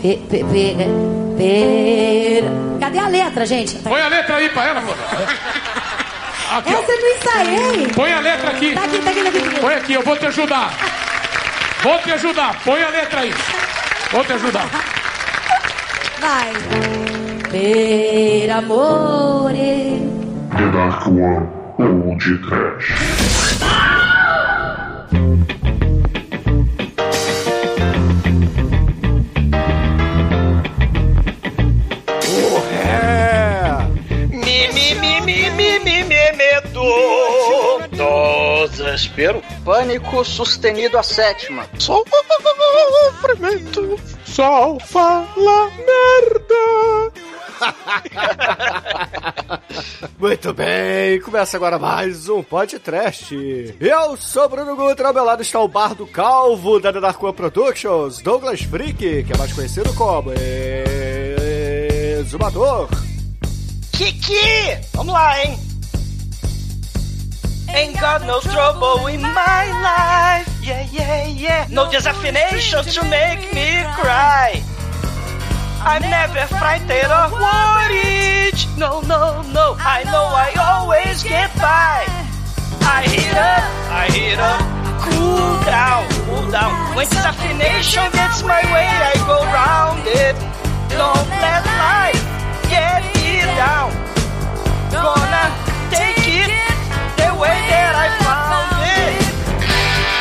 Pe, pe, pera. Cadê a letra, gente? Põe a letra aí pra ela, pô. Aqui, ó. Essa eu não ensaiei. Põe a letra aqui. Tá aqui, tá aqui, tá aqui. Tá aqui. Põe aqui, eu vou te ajudar. Vou te ajudar. Põe a letra aí. Vou te ajudar. Vai. Per amore. The Dark One Old Trash. Desespero. Pânico sustenido a sétima. Sofrimento. Só fala merda. Muito bem, começa agora mais um podcast. Eu sou Bruno Gutra, ao meu lado está o Bardo Calvo da The Dark One Productions, Douglas Freak, que é mais conhecido como Exumador. Kiki! Vamos lá, hein? Ain't got no trouble in my life. Yeah, yeah, yeah. No disaffinations to make me cry. I'm never frightened or worried. No, no, no. I know I always get by. I hit up, I hit up. Cool down, cool down. When disaffiliation gets my way, I go round it. Don't let life get me down. Gonna take way that I found it.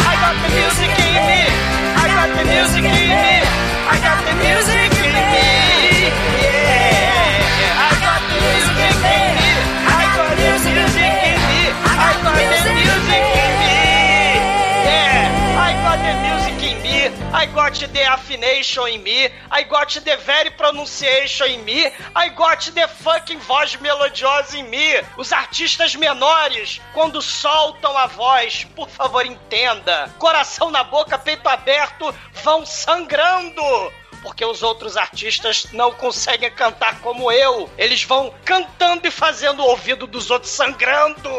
I got the music in me. I got the music in me. I got the music I got the affination in me. I got the very pronunciation in me. I got the fucking voz melodiosa em mim. Os artistas menores, quando soltam a voz, por favor entenda. Coração na boca, peito aberto, vão sangrando porque os outros artistas não conseguem cantar como eu. Eles vão cantando e fazendo o ouvido dos outros sangrando.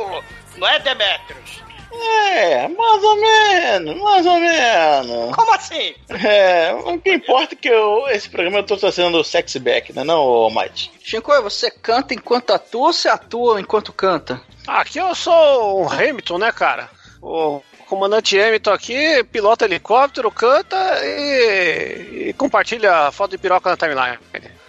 Não é, Demetrius? É, mais ou menos, mais ou menos. Como assim? É, o que importa é que eu, esse programa eu tô trazendo sexy back, né não, ô Mike? Shinko, você canta enquanto atua ou você atua enquanto canta? Aqui eu sou o Hamilton, né, cara? O comandante Hamilton aqui, pilota helicóptero, canta e, e compartilha foto de piroca na timeline.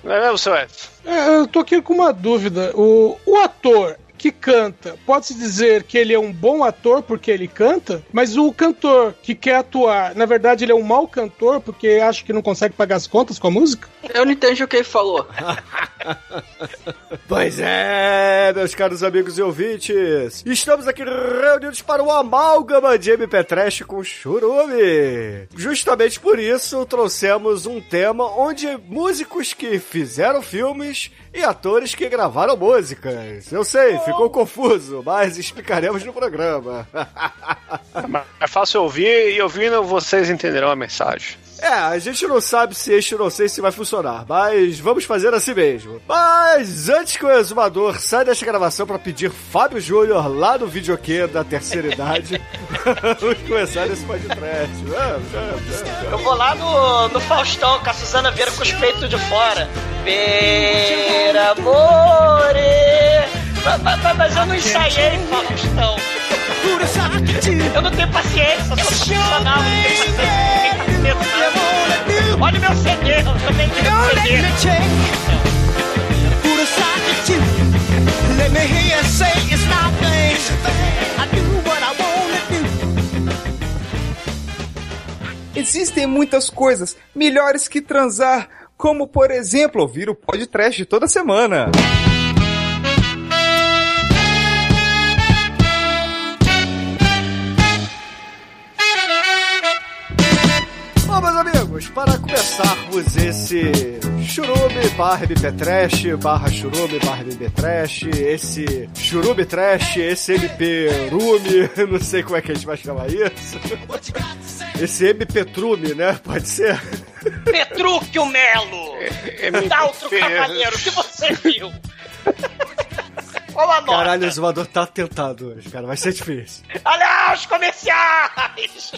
Não é mesmo, seu Edson? É, eu tô aqui com uma dúvida. O, o ator que canta, pode-se dizer que ele é um bom ator porque ele canta, mas o cantor que quer atuar, na verdade ele é um mau cantor porque acha que não consegue pagar as contas com a música? Eu não entendi o que ele falou. Pois é, meus caros amigos e ouvintes, estamos aqui reunidos para um amálgama de MP Trash com churume. Justamente por isso trouxemos um tema onde músicos que fizeram filmes e atores que gravaram músicas. Eu sei, ficou confuso, mas explicaremos no programa. É fácil ouvir e ouvindo vocês entenderão a mensagem. É, a gente não sabe se este não sei se vai funcionar, mas vamos fazer assim mesmo. Mas antes que o exumador saia desta gravação para pedir Fábio Júnior lá no videokê da terceira idade, vamos começar esse podcast. Eu vou lá no, no Faustão com a Suzana Vieira com os peitos de fora. Per amore. Mas, mas- mas eu não ensaiei, Faustão. Eu não tenho paciência, sou profissional, não tenho paciência. Olha o meu CD, eu também tenho CD. Existem muitas coisas melhores que transar, como por exemplo ouvir o podcast toda semana. Bom, amigos, para começarmos esse churume barra MP Trash, barra churume barra MP Trash, esse churume Trash, esse MP Rume, não sei como é que a gente vai chamar isso. Esse MP Trume, né? Pode ser? Petrúquio Melo! Daltro Cavaleiro, o que você viu? Qual a nota? Caralho, o zoador tá tentado hoje, cara. Vai ser difícil. Olha os comerciais!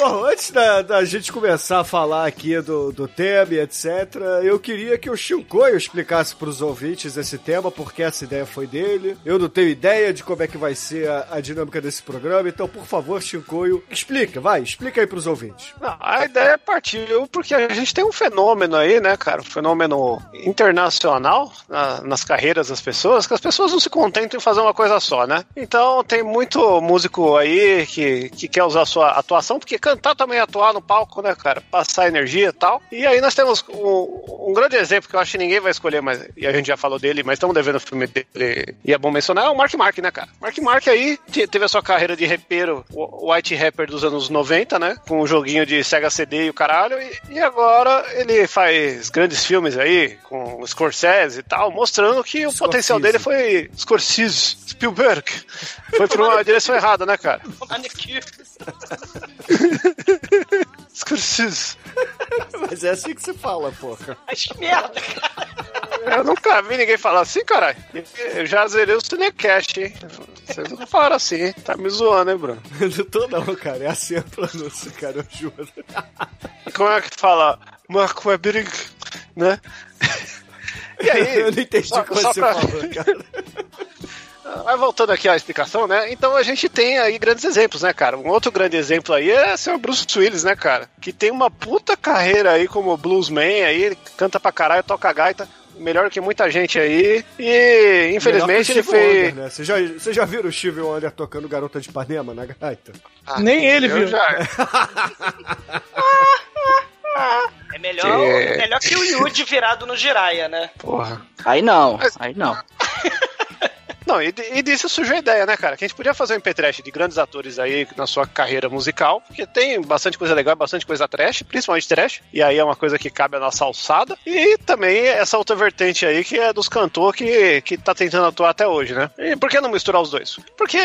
Bom, antes da, da gente começar a falar aqui do, do tema e etc., eu queria que o Shinkoio explicasse pros ouvintes esse tema, porque essa ideia foi dele. Eu não tenho ideia de como é que vai ser a, a dinâmica desse programa, então, por favor, Shinkoio, explica, vai, explica aí pros ouvintes. Não, a ideia partiu porque a gente tem um fenômeno aí, né, cara? Um fenômeno internacional na- nas carreiras das pessoas, que as pessoas não se contentam em fazer uma coisa só, né? Então tem muito músico aí que, que quer usar sua atuação, porque cantar também atuar no palco, né, cara? Passar energia e tal. E aí nós temos um, um grande exemplo que eu acho que ninguém vai escolher, mas e a gente já falou dele, mas estamos devendo o filme dele e é bom mencionar, é o Mark Mark, né, cara? Mark Mark aí te- teve a sua carreira de rapero, o White Rapper dos anos 90, né? Com um joguinho de Sega CD e o caralho. E, e agora ele faz grandes filmes aí, com o Scorsese e tal, mostrando que o potencial dele foi Scorsese, Spielberg. Foi por uma direção errada, né, cara? Scorsese. Mas é assim que se fala, porra. Mas que merda, cara. Eu nunca vi ninguém falar assim, caralho. Eu já zerei o Cinecast, hein? Vocês não falaram assim, tá me zoando, hein, Bruno? Não tô não, cara, é assim a pronúncia, cara, eu juro. Como é que fala? Mark Webering, né? E aí? Eu não entendi o que você pra- falou, cara. Mas voltando aqui à explicação, né? Então a gente tem aí grandes exemplos, né, cara? Um outro grande exemplo aí é o Sr. Bruce Willis, né, cara? Que tem uma puta carreira aí como bluesman aí, ele canta pra caralho, toca gaita. Melhor que muita gente aí. E infelizmente ele fez. Wonder, né? Vocês já, vocês já viram o Steve Wonder tocando Garota de Ipanema na gaita? Ah, Nem ele viu. já- É melhor, Que- é melhor que o Yuji virado no Jiraya, né? Porra. Aí não, aí não. Não, e, e disso surgiu a ideia, né, cara? Que a gente podia fazer um MP trash de grandes atores aí na sua carreira musical, porque tem bastante coisa legal, bastante coisa trash, principalmente trash, e aí é uma coisa que cabe à nossa alçada. E também essa outra vertente aí que é dos cantores que, que tá tentando atuar até hoje, né? E por que não misturar os dois? Porque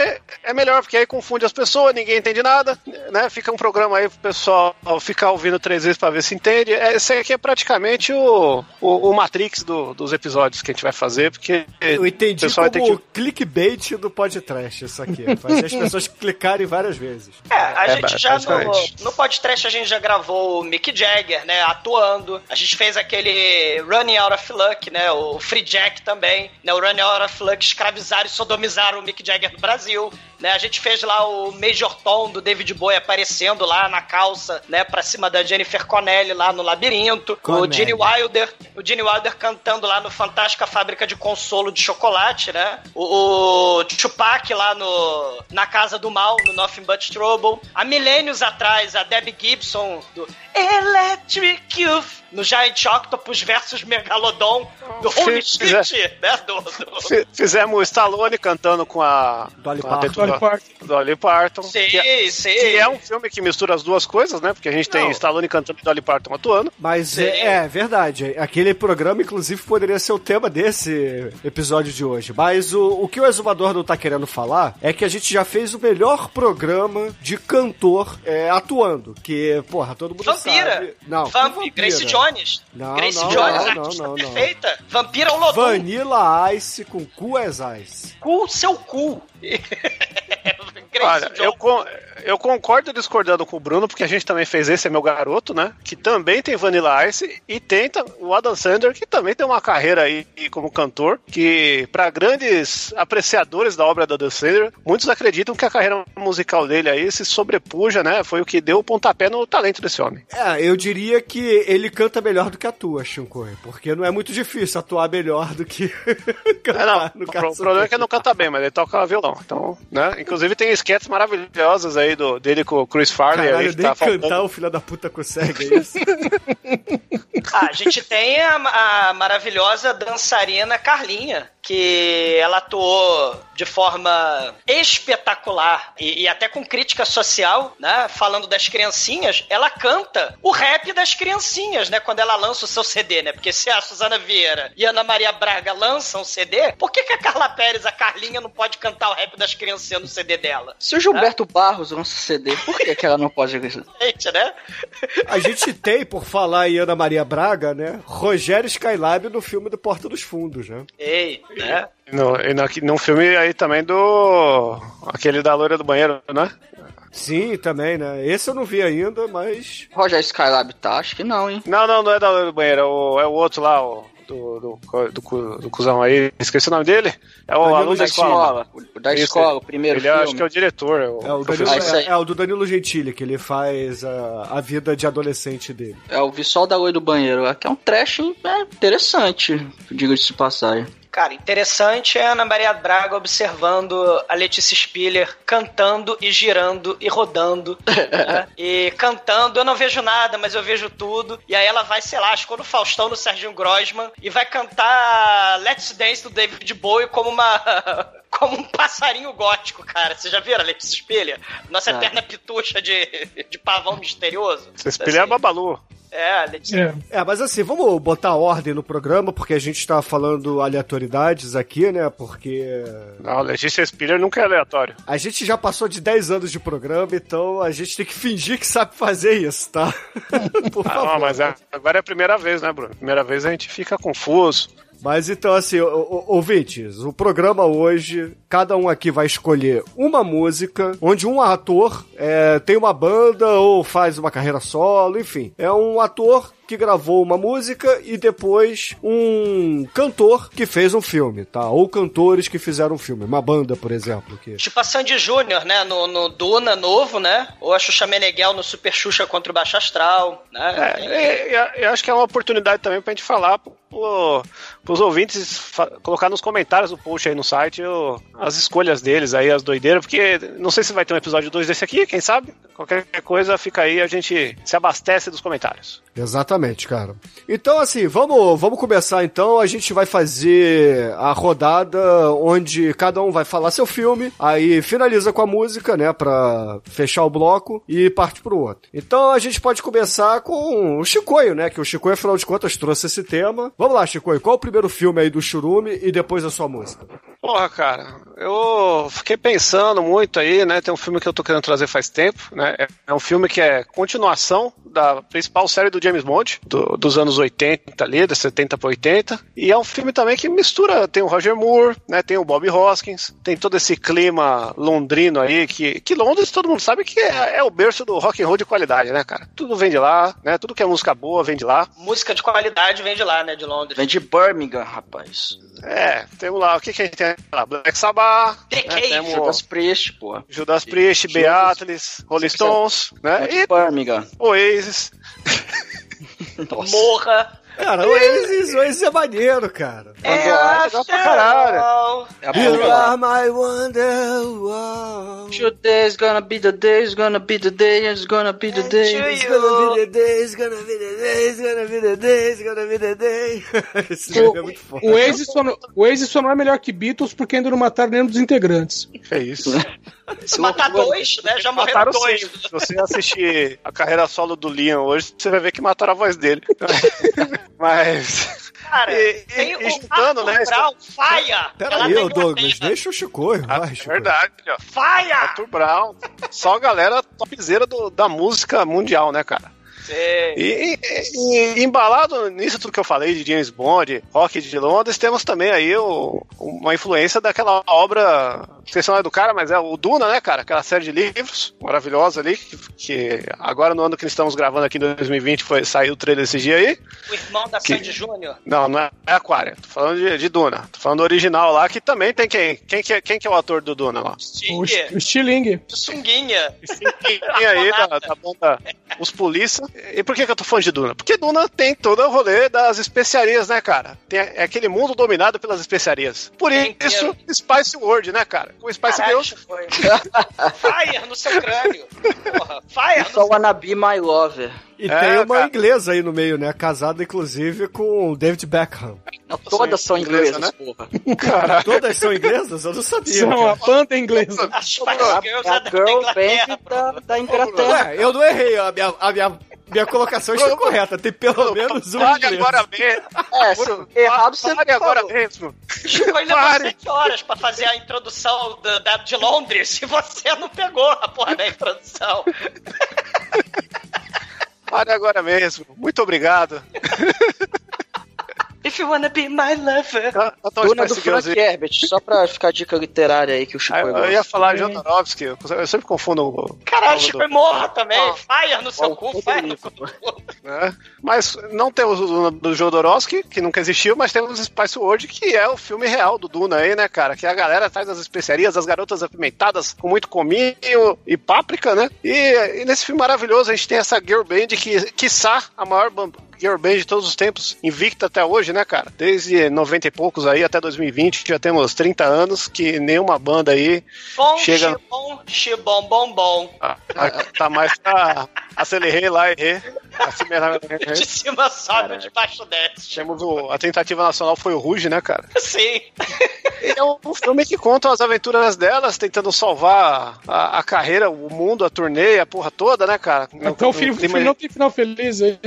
é melhor, porque aí confunde as pessoas, ninguém entende nada, né? Fica um programa aí pro pessoal ficar ouvindo três vezes pra ver se entende. É, Esse aqui é praticamente o, o, o Matrix do- dos episódios que a gente vai fazer, porque Eu entendi o pessoal como vai ter que clickbait do podcast isso aqui. Fazer as pessoas clicarem várias vezes. É, a É, gente já no, no podcast a gente já gravou o Mick Jagger, né, atuando. A gente fez aquele Running Out of Luck, né, o Free Jack também, né, o Running Out of Luck escravizaram e sodomizaram o Mick Jagger no Brasil, né? A gente fez lá o Major Tom do David Bowie aparecendo lá na calça, né, pra cima da Jennifer Connelly lá no labirinto. O Connelly. Gene Wilder, o Gene Wilder cantando lá no Fantástica Fábrica de Consolo de Chocolate, né? O, o Tupac lá no, na Casa do Mal, no Nothing But Trouble. Há milênios atrás, a Debbie Gibson do Electric Youth no Giant Octopus versus Megalodon do Holy Fiz- Shit, né? Do, do... Fi- Fizemos o Stallone cantando com a Dolly com Parton. Dolly Parton. Dolly Parton. Sei, que, é, sei. que é um filme que mistura as duas coisas, né? Porque a gente tem Não. Stallone cantando e Dolly Parton atuando. Mas Sim. é, é verdade. Aquele programa, inclusive, poderia ser o tema desse episódio de hoje. Mas o, o que o exumador não tá querendo falar é que a gente já fez o melhor programa de cantor é, atuando. Que, porra, todo mundo Vampira. sabe. Não, Vamp, vampira? Grace Jones. Não, Grace não, Jones, não, não, artista não, não. perfeita. Vampira ao Lodum. Vanilla Ice com Cool as Ice. Cu, seu cu. Olha, eu, con- eu concordo discordando com o Bruno, porque a gente também fez Esse é Meu Garoto, né? Que também tem Vanilla Ice e tem ta- o Adam Sandler, que também tem uma carreira aí como cantor, que para grandes apreciadores da obra do Adam Sandler, muitos acreditam que a carreira musical dele aí se sobrepuja, né? Foi o que deu o pontapé no talento desse homem. É, eu diria que ele canta melhor do que atua, Shinkoi. Porque não é muito difícil atuar melhor do que É, cantar, não, no o problema é que ele não canta bem, mas ele toca violão. Então, né? Inclusive tem sketches maravilhosas aí do, dele com o Chris Farley. aí, Caralho, que nem tá faltando. cantar o filho da puta consegue, é isso? Ah, a gente tem a, a maravilhosa dançarina Carlinha, que ela atuou de forma espetacular e, e até com crítica social, né? Falando das criancinhas, ela canta o rap das criancinhas, né? Quando ela lança o seu CD, né? Porque se a Suzana Vieira e a Ana Maria Braga lançam o CD, por que, que a Carla Pérez, a Carlinha, não pode cantar o rap das criancinhas no CD dela? Se o Gilberto Barros lança CD, por que, que ela não pode Gente, né? A gente tem, por falar em Ana Maria Braga, né? Rogério Skylab no filme do Porta dos Fundos, né? Ei, né? No, e no, num filme aí também do. aquele da loira do banheiro, né? Sim, também, né? Esse eu não vi ainda, mas. Roger Skylab tá? Acho que não, hein? Não, não, não é da loira do banheiro, é o, é o outro lá, o. Do, do, do, do cuzão aí, esqueci o nome dele. É o Danilo aluno da escola. escola. O Da escola, o primeiro Ele acho que é filme. o diretor. É o, É o, Ah, é, é o do Danilo Gentili, que ele faz a, a vida de adolescente dele. É o Visual da Loira do Banheiro. É que é um trash é, interessante, diga-se de passagem. Cara, interessante é a Ana Maria Braga observando a Letícia Spiller cantando e girando e rodando. né? E cantando, eu não vejo nada, mas eu vejo tudo. E aí ela vai, sei lá, acho que no Faustão, no Serginho Grossman, e vai cantar Let's Dance do David Bowie como uma. Como um passarinho gótico, cara. Vocês já viram a Letícia Spiller? Nossa Ah. eterna pitucha de, de pavão misterioso. Você espelha a Babalu. É, a Letícia. É. É, mas assim, vamos botar ordem no programa, porque a gente tá falando aleatoriedades aqui, né? Porque Não, Letícia Spiller nunca é aleatório. a gente já passou de 10 anos de programa, então a gente tem que fingir que sabe fazer isso, tá? Por Ah, favor. não, mas é- agora é a primeira vez, né, Bruno? Primeira vez a gente fica confuso. Mas então, assim, ouvintes, o programa hoje, cada um aqui vai escolher uma música, onde um ator é, tem uma banda ou faz uma carreira solo, enfim. É um ator que gravou uma música e depois um cantor que fez um filme, tá? Ou cantores que fizeram um filme. Uma banda, por exemplo. Que... Tipo a Sandy Júnior, né? No, no Duna novo, né? Ou a Xuxa Meneghel no Super Xuxa contra o Baixo Astral, né? É, e- e- eu acho que é uma oportunidade também pra gente falar pro, pros ouvintes, colocar nos comentários do post aí no site o- as escolhas deles aí, as doideiras, porque não sei se vai ter um episódio 2 desse aqui, quem sabe? Qualquer coisa fica aí, a gente se abastece dos comentários. Exatamente, cara. Então, assim, vamos, vamos começar então. A gente vai fazer a rodada onde cada um vai falar seu filme, aí finaliza com a música, né, pra fechar o bloco e parte pro outro. Então a gente pode começar com o Chicoio, né, que o Chicoio, afinal de contas, trouxe esse tema. Vamos lá, Chicoio, qual o primeiro filme aí do Churume e depois a sua música? Porra, cara, eu fiquei pensando muito aí, né? Tem um filme que eu tô querendo trazer faz tempo, né? É- É um filme que é continuação da principal série do James Bond, do- dos anos 80 ali, de 70 para 80. E é um filme também que mistura, tem o Roger Moore, né? Tem o Bob Hoskins, tem todo esse clima londrino aí, que, que Londres todo mundo sabe que é, é o berço do rock and roll de qualidade, né, cara? Tudo vem de lá, né? Tudo que é música boa vem de lá. Música de qualidade vem de lá, né? De Londres. Vem de Birmingham, rapaz. É, temos lá, o que que a gente tem lá? Black Sabbath, The né? Cave, Temos Judas Priest, pô. Judas Priest, Beatles, Rolling Stones, né? E Birmingham. Oasis. Nossa. Morra. Cara, o Oasis, o Oasis é maneiro, cara. É, legal pra caralho. É a banda lá. my wonderwall. Today's gonna be the day, it's gonna be the day, it's gonna be the day. you. the day, it's gonna be the day, it's gonna be the day, it's gonna be the day. Esse filme é muito foda. O Waze, só não, o Waze só não é melhor que Beatles porque ainda não mataram nenhum dos integrantes. Que isso. Se matar dois, né? Já morreram dois. sim. Se você assistir a carreira solo do Liam hoje, você vai ver que mataram a voz dele. Mas. Cara, E- tem e o Arthur né, Brown, Faia. Pera Ela aí, tem ô uma Douglas, deixa o Chicoio, Ah, vai, Chicoio. verdade, ó. Faia! Arthur Brown. Só a galera topzera do, da música mundial, né, cara? Sei. E, e- e embalado nisso tudo que eu falei de James Bond, rock de Londres, temos também aí o- uma influência daquela obra, não sei se é o do cara, mas é o Duna, né, cara? Aquela série de livros maravilhosa ali, que, que agora no ano que estamos gravando aqui em 2020 foi, saiu o trailer esse dia aí. O irmão da Que- Sandy Júnior. Não, não é, é Aquária, tô falando de, de Duna. Tô falando do original lá, que também tem quem? Quem que é, quem que é o ator do Duna lá? O, o Stiling. de sunguinha. Tem aí da, da banda Os Polícia. E por que, que eu tô falando de Duna? Porque Duna tem todo o rolê das especiarias, né, cara? Tem, é aquele mundo dominado pelas especiarias. Por Tem isso, Spice World, né, cara? O Spice Caralho, Girls. foi. Fire no seu crânio. Porra, fire Só no wanna be my lover. E É, tem uma cara. inglesa aí no meio, né? Casada, inclusive, com o David Beckham. Não, todas são inglesa, inglesas, né? porra. Todas são inglesas? Eu não sabia. São a cara. banda inglesa. A A, a girl band da, da Inglaterra. Ué, eu não errei. A minha, a minha, minha colocação está correta. Tem pelo menos um Pare inglês. agora mesmo. É, se errado você Pare agora falou. mesmo. Chico ele levou. 7 horas pra fazer a introdução da, da- de Londres e você não pegou a porra da introdução. Pare agora mesmo. Muito obrigado. If you wanna be my lover. Então, Duna do Frank aí. Herbert, só pra ficar a dica literária aí que o Chico Ah, Eu, eu ia falar Jodorowsky, eu eu sempre confundo o. Caralho, o Chico do- é morra também. Ah. Fire no seu cu, fire no cu. né? Mas não temos o Duna do Jodorowsky, que nunca existiu, mas temos o Spice World, que é o filme real do Duna aí, né, cara? Que a galera traz as especiarias, as garotas apimentadas com muito cominho e páprica, né? E, e nesse filme maravilhoso a gente tem essa girl band que, quiçá, a maior girl band de todos os tempos, invicta até hoje, né, cara? Desde 90 e poucos aí até 2020, já temos 30 anos que nenhuma banda aí Bom, Chega- xibom, xibom, bom, bom. ah, tá mais pra acelerei lá e errei. De cima sobe, de baixo desce. Temos o, a tentativa nacional foi o Ruge, né, cara? Sim. É um filme que conta as aventuras delas, tentando salvar a, a carreira, o mundo, a turnê, a porra toda, né, cara? Então o filme, o filme não tem final feliz aí.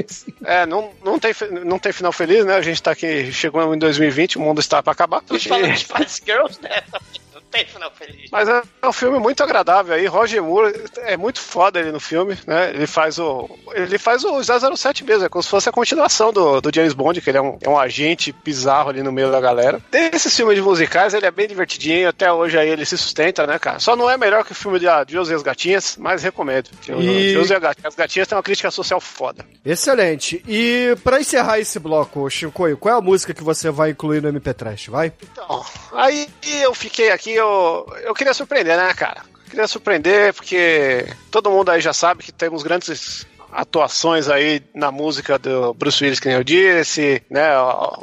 É, não, não, tem, não tem final feliz, né? A gente tá aqui, chegou em 2020, o mundo está pra acabar. Estamos falando de Spice Girls, né? Tem final feliz. Mas é um filme muito agradável aí. Roger Moore é muito foda ele no filme, né? Ele faz o. Ele faz o 007 mesmo, é como se fosse a continuação do, do James Bond, que ele é um, é um agente bizarro ali no meio da galera. Desses filmes de musicais, ele é bem divertidinho, até hoje aí ele se sustenta, né, cara? Só não é melhor que o filme de Josie e as Gatinhas, mas recomendo. E- e as Gatinhas- as Gatinhas tem uma crítica social foda. Excelente. E pra encerrar esse bloco, Chicoio, qual é a música que você vai incluir no MP Trash? Vai? Então, aí eu fiquei aqui, eu, eu queria surpreender, né, cara? Queria surpreender porque todo mundo aí já sabe que temos grandes atuações aí na música do Bruce Willis, que nem eu disse, né?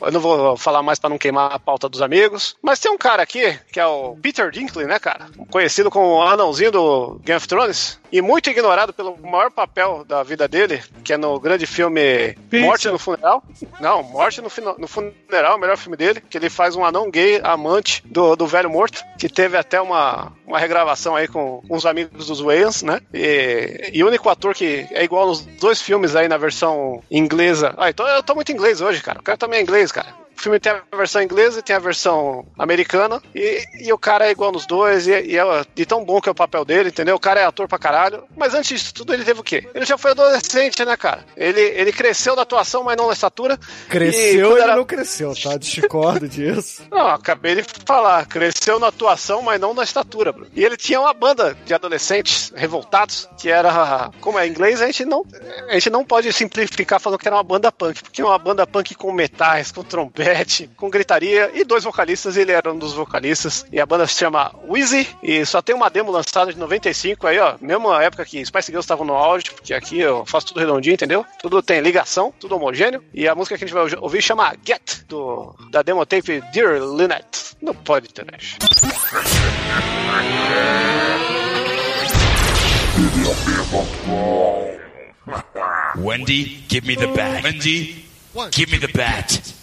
Eu não vou falar mais pra não queimar a pauta dos amigos, mas tem um cara aqui, que é o Peter Dinklage, né, cara? Conhecido como o anãozinho do Game of Thrones e muito ignorado pelo maior papel da vida dele, que é no grande filme Pizza. Morte no Funeral. Não, Morte no, Fina- no Funeral, o melhor filme dele, que ele faz um anão gay amante do, do velho morto, que teve até uma, uma regravação aí com uns amigos dos Wayans, né? E, e o único ator que é igual nos dois filmes aí na versão inglesa. Ah, então eu tô muito inglês hoje, cara. O cara também é inglês, cara. O filme tem a versão inglesa e tem a versão americana. E, e o cara é igual nos dois. E, e é de tão bom que é o papel dele, entendeu? O cara é ator pra caralho. Mas antes disso tudo, ele teve o quê? Ele já foi adolescente, né, cara? Ele, ele cresceu na atuação, mas não na estatura. E Cresceu ele era- não cresceu, tá? Discordo disso. não, acabei de falar. Cresceu na atuação, mas não na estatura, Bruno. E ele tinha uma banda de adolescentes revoltados, que era. Como é inglês, a gente não. A gente não pode simplificar falando que era uma banda punk, porque é uma banda punk com metais, com com gritaria, e dois vocalistas, ele era um dos vocalistas. E a banda se chama Wheezy, e só tem uma demo lançada de 95 aí, ó. Mesma época que Spice Girls estavam no auge, porque aqui eu faço tudo redondinho, entendeu? Tudo tem ligação, tudo homogêneo. E a música que a gente vai ouvir chama Get, do, da demo tape Dear Lynette. Não pode ter, né? Wendy, give me the bat. Wendy, give me the bat.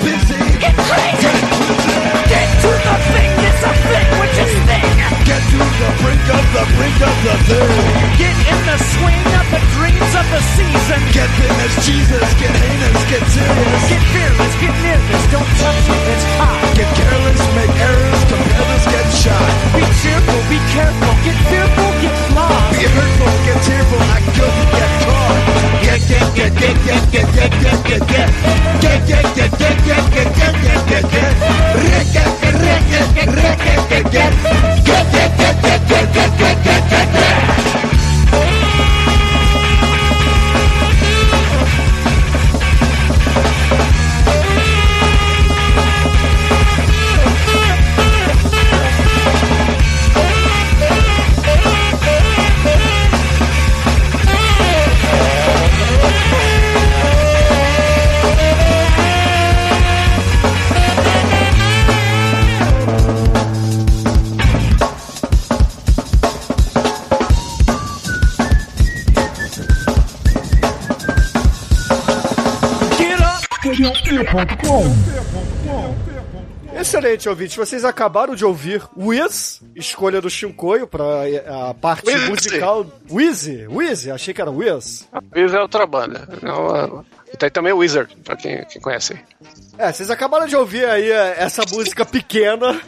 of of the thing. Get in the swing of the dreams of the season. Get as Jesus. Get heinous. Get serious. Get fearless. Get nervous. Don't touch it. It's hot. Get careless. Make errors. Competitors get shot. Be cheerful. Be careful. Get fearful. Get lost. Be hurtful. Get tearful. Act good. Get yeah. Excelente, ouvintes. Vocês acabaram de ouvir Wiz, escolha do Chincoio para eh, a parte musical. Wizzy, Wizzy, achei que era Wiz. Wiz é outra banda. É Não, tem também Wizard, para quem, quem conhece. É, vocês acabaram de ouvir aí eh, essa música pequena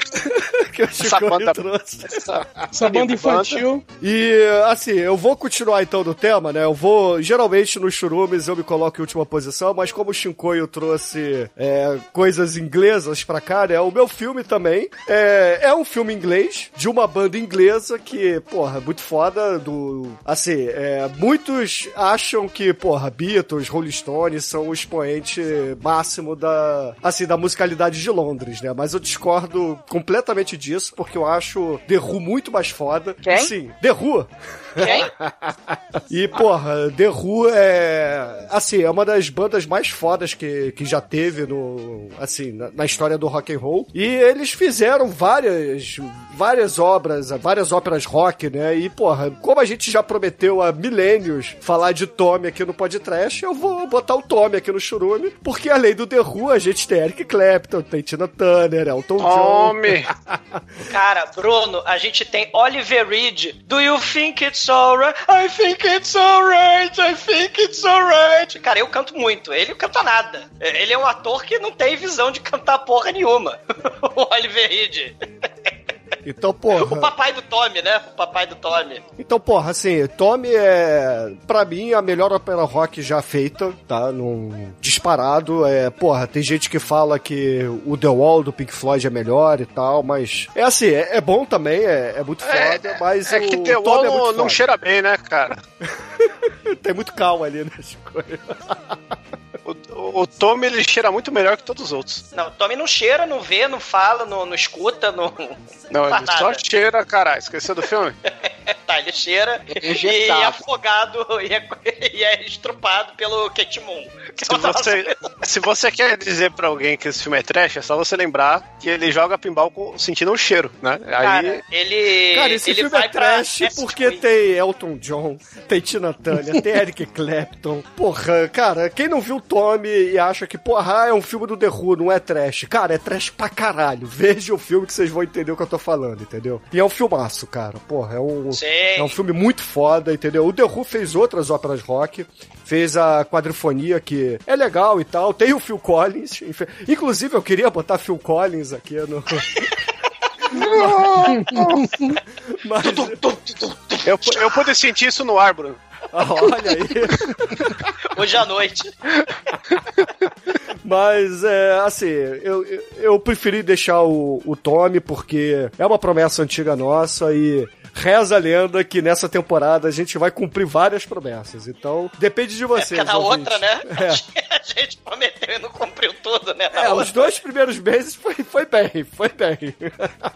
que o Essa Shinkoio banda- trouxe. Essa, Essa banda infantil. E, assim, eu vou continuar então no tema, né? Eu vou, geralmente nos churumes eu me coloco em última posição, mas como o Shinkoio trouxe é, coisas inglesas pra cá, né? O meu filme também é, é um filme inglês, de uma banda inglesa que, porra, é muito foda, do... Assim, é, muitos acham que, porra, Beatles, Rolling Stones são o expoente máximo da, assim, da musicalidade de Londres, né? Mas eu discordo completamente disso, porque eu acho The Who muito mais foda. Quem? Sim, The Who. Quem? E, porra, The Who é. Assim, é uma das bandas mais fodas que, que já teve no. Assim, na, na história do rock and roll. E eles fizeram várias. várias obras, várias óperas rock, né? E, porra, como a gente já prometeu há milênios falar de Tommy aqui no podcast, eu vou botar o Tommy aqui no churume, porque além do The Who, a gente tem Eric Clapton, tem Tina Turner, Elton John. Homem! Cara, Bruno, a gente tem Oliver Reed. Do you think it's alright? I think it's alright. I think it's alright. Cara, eu canto muito. Ele não canta nada. Ele é um ator que não tem visão de cantar porra nenhuma. o Oliver Reed. Então, porra. O papai do Tommy, né? O papai do Tommy. Então, porra, assim, Tommy é, pra mim, a melhor ópera rock já feita, tá? Num disparado. É, porra, tem gente que fala que o The Wall do Pink Floyd é melhor e tal, mas. É assim, é, é bom também, é, é muito É, foda, mas é o que The Tommy Wall é não, não cheira bem, né, cara? Tem muito calma ali, né, Chico? O, o Tommy, ele cheira muito melhor que todos os outros. Não, o Tommy não cheira, não vê, não fala, não, não escuta, não. Não, ele só cheira, caralho. Esqueceu do filme? Tá, ele cheira e Injetado. é afogado e é, e é estrupado pelo Kate Moon. Que Se é o você, se você quer dizer pra alguém que esse filme é trash, é só você lembrar que ele joga pinball com- sentindo um cheiro, né? Aí, Cara, ele. Cara, esse ele filme vai é trash pra porque tem Elton John, tem Tina Turner, tem Eric Clapton. Porra, cara, quem não viu Tommy e acha que, porra, é um filme do The Who, não é trash. Cara, é trash pra caralho. Veja o filme que vocês vão entender o que eu tô falando, entendeu? E é um filmaço, cara. Porra, é um, Sim. é um filme muito foda, entendeu? O The Who fez outras óperas rock, fez a quadrifonia, que é legal e tal. Tem o Phil Collins. Inclusive, eu queria botar Phil Collins aqui no... Mas... eu, eu pude sentir isso no ar, Bruno. Olha aí. Hoje à noite. Mas, é, assim, eu, eu, eu preferi deixar o, o Tommy porque é uma promessa antiga nossa e reza a lenda que nessa temporada a gente vai cumprir várias promessas. Então, depende de É vocês. porque na outra, né? É. A gente prometeu e não cumpriu tudo, né? Na É, outra. os dois primeiros meses foi, foi bem, foi bem.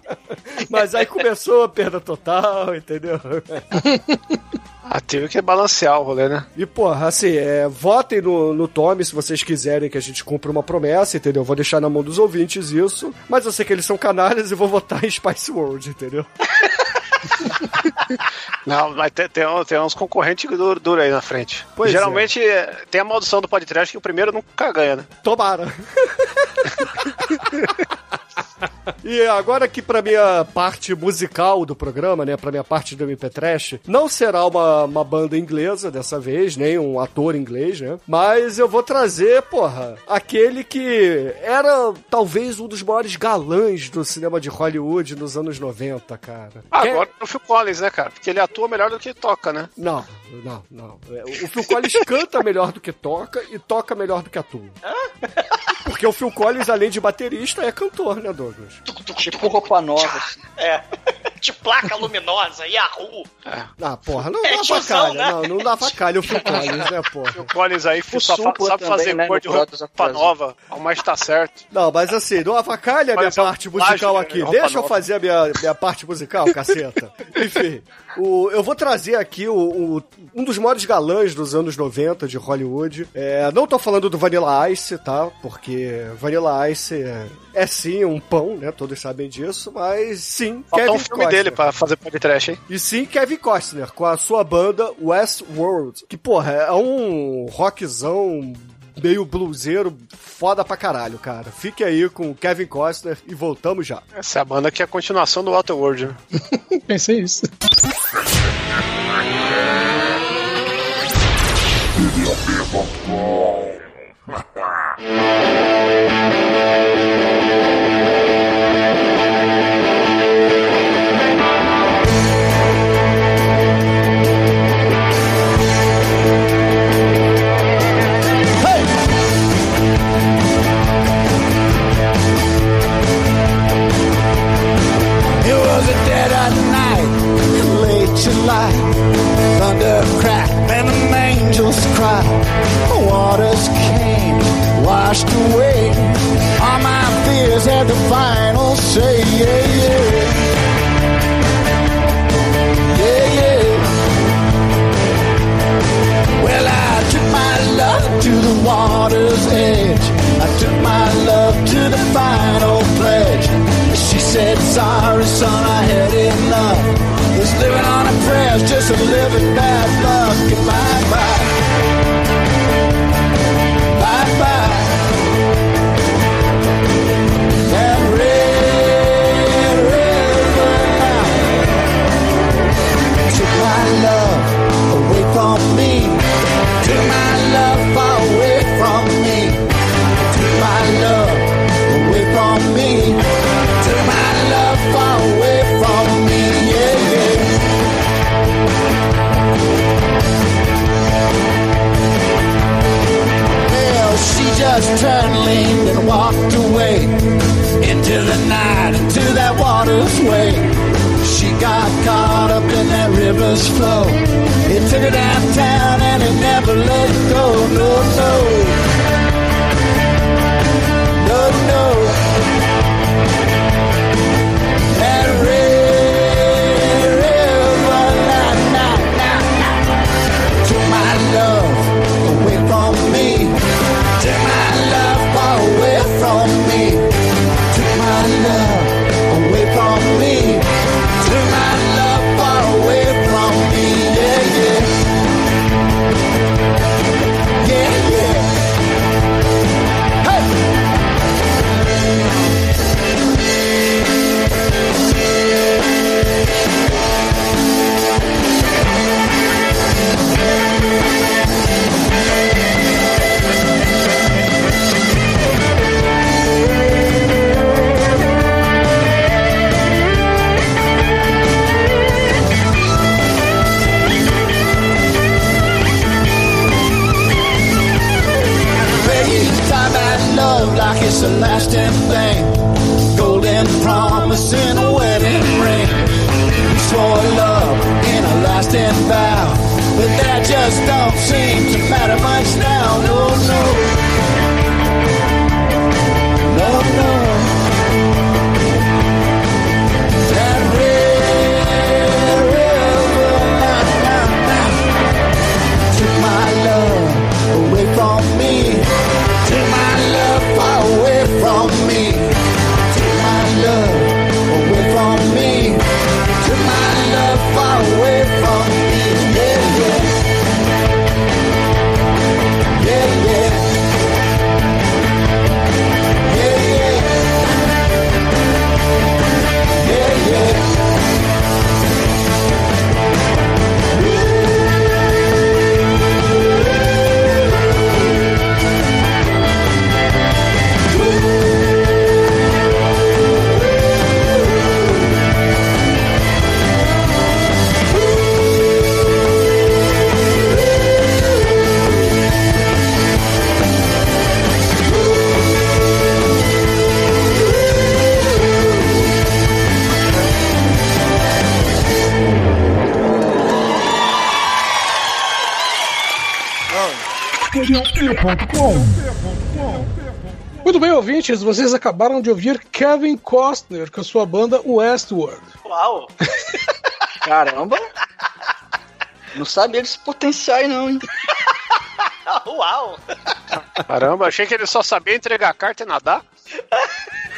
Mas aí começou a perda total, entendeu? Ah, teve que balancear o rolê, né? E, porra, assim, é, votem no, no Tommy se vocês quiserem que a gente cumpra uma promessa, entendeu? Eu Vou deixar na mão dos ouvintes isso, mas eu sei que eles são canalhas e vou votar em Spice World, entendeu? Não, mas tem, tem, tem uns concorrentes duros duro aí na frente. Pois Geralmente é, tem a maldição do podcast que o primeiro nunca ganha, né? Tomara. E agora que pra minha parte musical do programa, né, pra minha parte do MP Trash, não será uma, uma banda inglesa dessa vez, nem um ator inglês, né? Mas eu vou trazer, porra, aquele que era talvez um dos maiores galãs do cinema de Hollywood nos anos 90, cara. Ah, Quem- Agora é o Phil Collins, né, cara? Porque ele atua melhor do que toca, né? Não, não, não. É, O Phil Collins canta melhor do que toca e toca melhor do que atua. Porque o Phil Collins, além de baterista, é cantor, né, Douglas? Tipo roupa nova. assim. É. De placa luminosa, Yahoo! Ah, porra, não É dá tiozão, facalha. né? Não, não dá facalha o Phil Collins, né, porra? Phil Collins aí só fa- sabe também, fazer né, cor de roupa nova, mas tá certo. Não, mas assim, não avacalha a minha é parte musical né? aqui. Roupa Deixa eu fazer a minha, minha parte musical, caceta. Enfim, o, eu vou trazer aqui o, o- um dos maiores galãs dos anos 90 de Hollywood. É, não tô falando do Vanilla Ice, tá? Porque Vanilla Ice é, é sim um pão, né? Todos sabem disso, mas sim, Falta Kevin um filme Costner. dele pra fazer podcast, hein? E sim, Kevin Costner, com a sua banda Westworld. Que, porra, é um rockzão meio bluseiro, foda pra caralho, cara. Fique aí com o Kevin Costner e voltamos já. Essa é a banda que é a continuação do Waterworld, né? Pensei isso. in late July. Thunder cracked and the angels cried. Waters came, washed away. All my fears had the final say. Yeah, yeah. Yeah, yeah. Well, I took my love to the water's edge. I took my love to the final pledge. She said, sorry, son, I had enough. This living on a prayer's just a living bad luck. And just Muito bem, ouvintes, vocês acabaram de ouvir Kevin Costner com a sua banda Westworld. Uau! Caramba! Não sabia desse potencial aí não, hein? Uau! Caramba, achei que ele só sabia entregar a carta e nadar.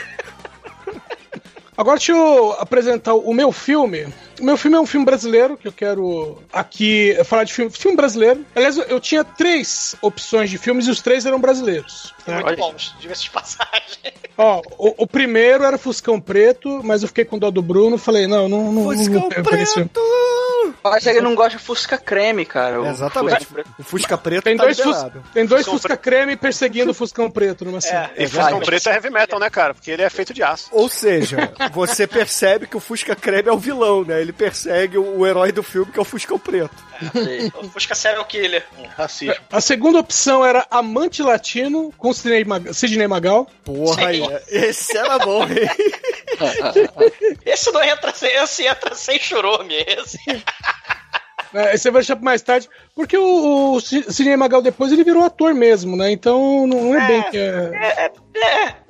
Agora deixa eu apresentar o meu filme. meu filme é um filme brasileiro, que eu quero aqui falar de filme, filme brasileiro. Aliás, eu- tinha três opções de filmes e os três eram brasileiros. tá? Muito bons, diga-se de passagem. Ó, o, o primeiro era Fuscão Preto, mas eu fiquei com dó do Bruno, falei, não, não, não, não vou pegar esse filme. Mas ele não gosta de Fusca Creme, cara. O Exatamente. Fusca. O Fusca Preto Tem tá dois, liberado. fus, tem dois Fuscão Fusca Creme perseguindo o Fuscão Preto numa cena. E Fuscão Preto é heavy metal, né, cara? Porque ele é feito de aço. Ou seja, você percebe que o Fusca Creme é o vilão, né? Ele persegue o, o herói do filme, que é o Fuscão Preto. Fusca Serial Killer. Racismo. A segunda opção era Amante Latino, com Sidney Mag- Sidney Magal. Porra, aí, esse era bom, hein? Esse não entra sem, esse entra sem churume, esse. É, esse eu vou deixar pra mais tarde, porque o, o Sidney Magal depois ele virou ator mesmo, né? Então não é bem que é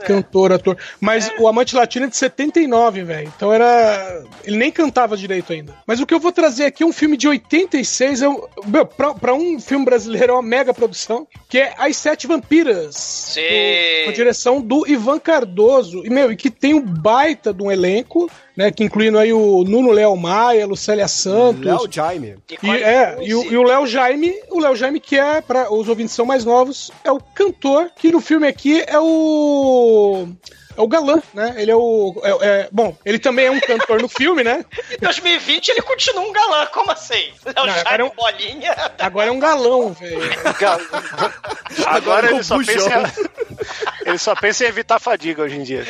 cantor, ator. Mas o Amante Latino é de 79, velho. Então era. Ele nem cantava direito ainda. Mas o que eu vou trazer aqui é um filme de 86. É um... Meu, pra, pra um filme brasileiro é uma mega produção, que é As Sete Vampiras. Sim. Do- com a direção do Ivan Cardoso. E, meu, e que tem um baita de um elenco, né? Que incluindo aí o Nuno Léo Maia, Lucélia Santos. Léo Jaime. E, é, e, o- e o Léo Jaime, o Léo Jaime, que é, para os ouvintes são mais novos, é o cantor, que no filme aqui é o. É o galã, né? Ele é o. é- é- bom, ele também é um cantor no filme, né? Em 2020 ele continua um galã, como assim? É o Não, Jaime era um- Bolinha. Agora é um galão, velho. Agora é ele só, pensa em, ele só pensa em evitar fadiga hoje em dia.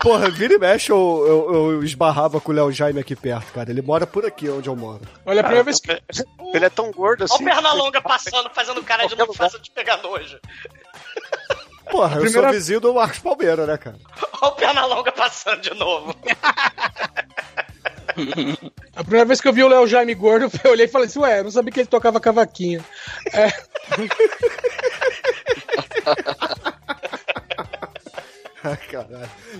Porra, vira e mexe eu, eu, eu esbarrava com o Léo Jaime aqui perto, cara. Ele mora por aqui onde eu moro. Olha, a primeira vez que. Ele é tão gordo Olha assim. o Pernalonga passando, fazendo cara de não faça de pegar nojo. Porra, eu primeira- sou vizinho do Marcos Palmeira, né, cara? Olha o Pernalonga passando de novo. A primeira vez que eu vi o Léo Jaime gordo, eu olhei e falei assim, ué, eu não sabia que ele tocava cavaquinho. É.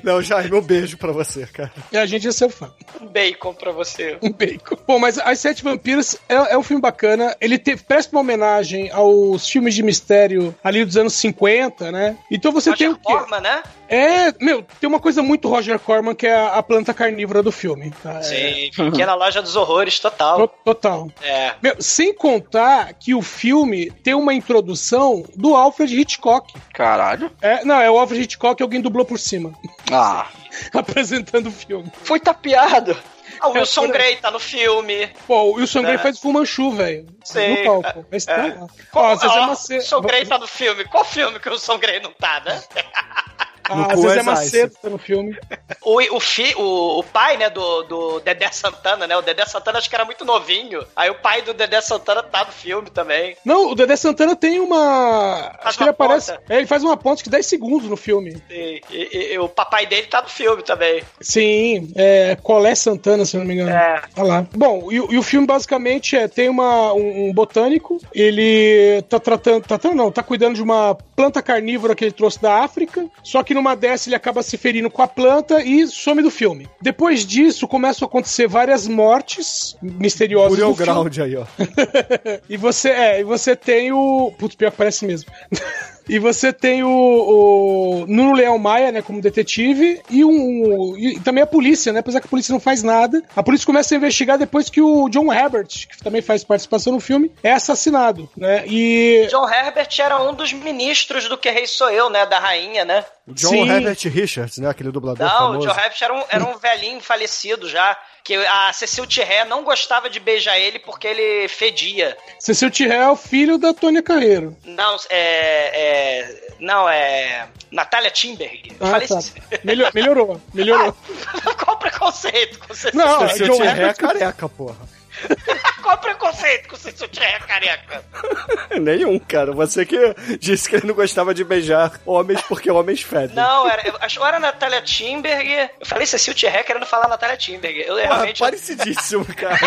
Léo Jaime, um beijo pra você, cara. E a gente é seu fã. Um bacon pra você. Um bacon. Bom, mas As Sete Vampiras é, é um filme bacana. Ele te, presta uma homenagem aos filmes de mistério ali dos anos 50, né? Então você tem o Roger quê? Corman, né? É, meu, tem uma coisa muito Roger Corman que é a, a planta carnívora do filme. Tá? É, Sim, pequena loja dos horrores, total. to- total. É. Meu, sem contar que o filme tem uma introdução do Alfred Hitchcock. Caralho. É, não, é o Alfred Hitchcock, alguém dublou por cima, Ah. apresentando o filme. Foi tapeado. Ah, o Wilson Grey tá no filme. Pô, o Wilson Grey É. faz Fu Manchu, velho. Sei. No palco. Mas tá É. lá. Qual, Ó, Zezé Macedo. O Wilson Grey tá no filme. Qual filme que o Wilson Grey não tá, né? Ah, cu Zezé é Macedo tá no filme. O, o, fi, o, o pai, né, do, do Dedé Santana, né? O Dedé Santana acho que era muito novinho. Aí o pai do Dedé Santana tá no filme também. Não, o Dedé Santana tem uma. Faz Acho que ele aparece. É, ele faz uma ponte de 10 segundos no filme. E, e- e o papai dele tá no filme também. Sim, é Colé Santana, se eu não me engano. É. Tá lá. Bom, e, o- e o filme basicamente é: tem uma, um, um botânico, ele tá tratando. Tá, tratando, não, tá cuidando de uma planta carnívora que ele trouxe da África. Só que numa dessa ele acaba se ferindo com a planta e some do filme. Depois disso, começam a acontecer várias mortes misteriosas. Burial no filme. Ground aí, ó. E você, é, e você tem o. Putz, pior que parece mesmo. e você tem o, o Nuno Leão Maia, né, como detetive, e um. E também a polícia, né? Apesar que a polícia não faz nada. A polícia começa a investigar depois que o John Herbert, que também faz participação no filme, é assassinado, né? E. John Herbert era um dos ministros do Que Rei Sou Eu, né? Da rainha, né? John Sim. Herbert Richards, né? Aquele dublador Não, famoso. o John Herbert era um, era um velhinho falecido já. Que a Cecil Thierry não gostava de beijar ele porque ele fedia. Cecil Thierry é o filho da Tônia Carreiro. Não, é. é não, é. Natália Timberg. Ah, Falei tá. isso. Melhor- melhorou, melhorou. Qual o preconceito com Cecil Não, John Thierry é careca, porra. Qual o preconceito com Cecil Thierry careca? Nenhum, cara. Você que disse que ele não gostava de beijar homens porque homens fedem. Não, era, eu acho que era Natália Timberg. Eu falei Cecil Thierry querendo falar Natália Timberg. Eu Porra, realmente. parecidíssimo, cara.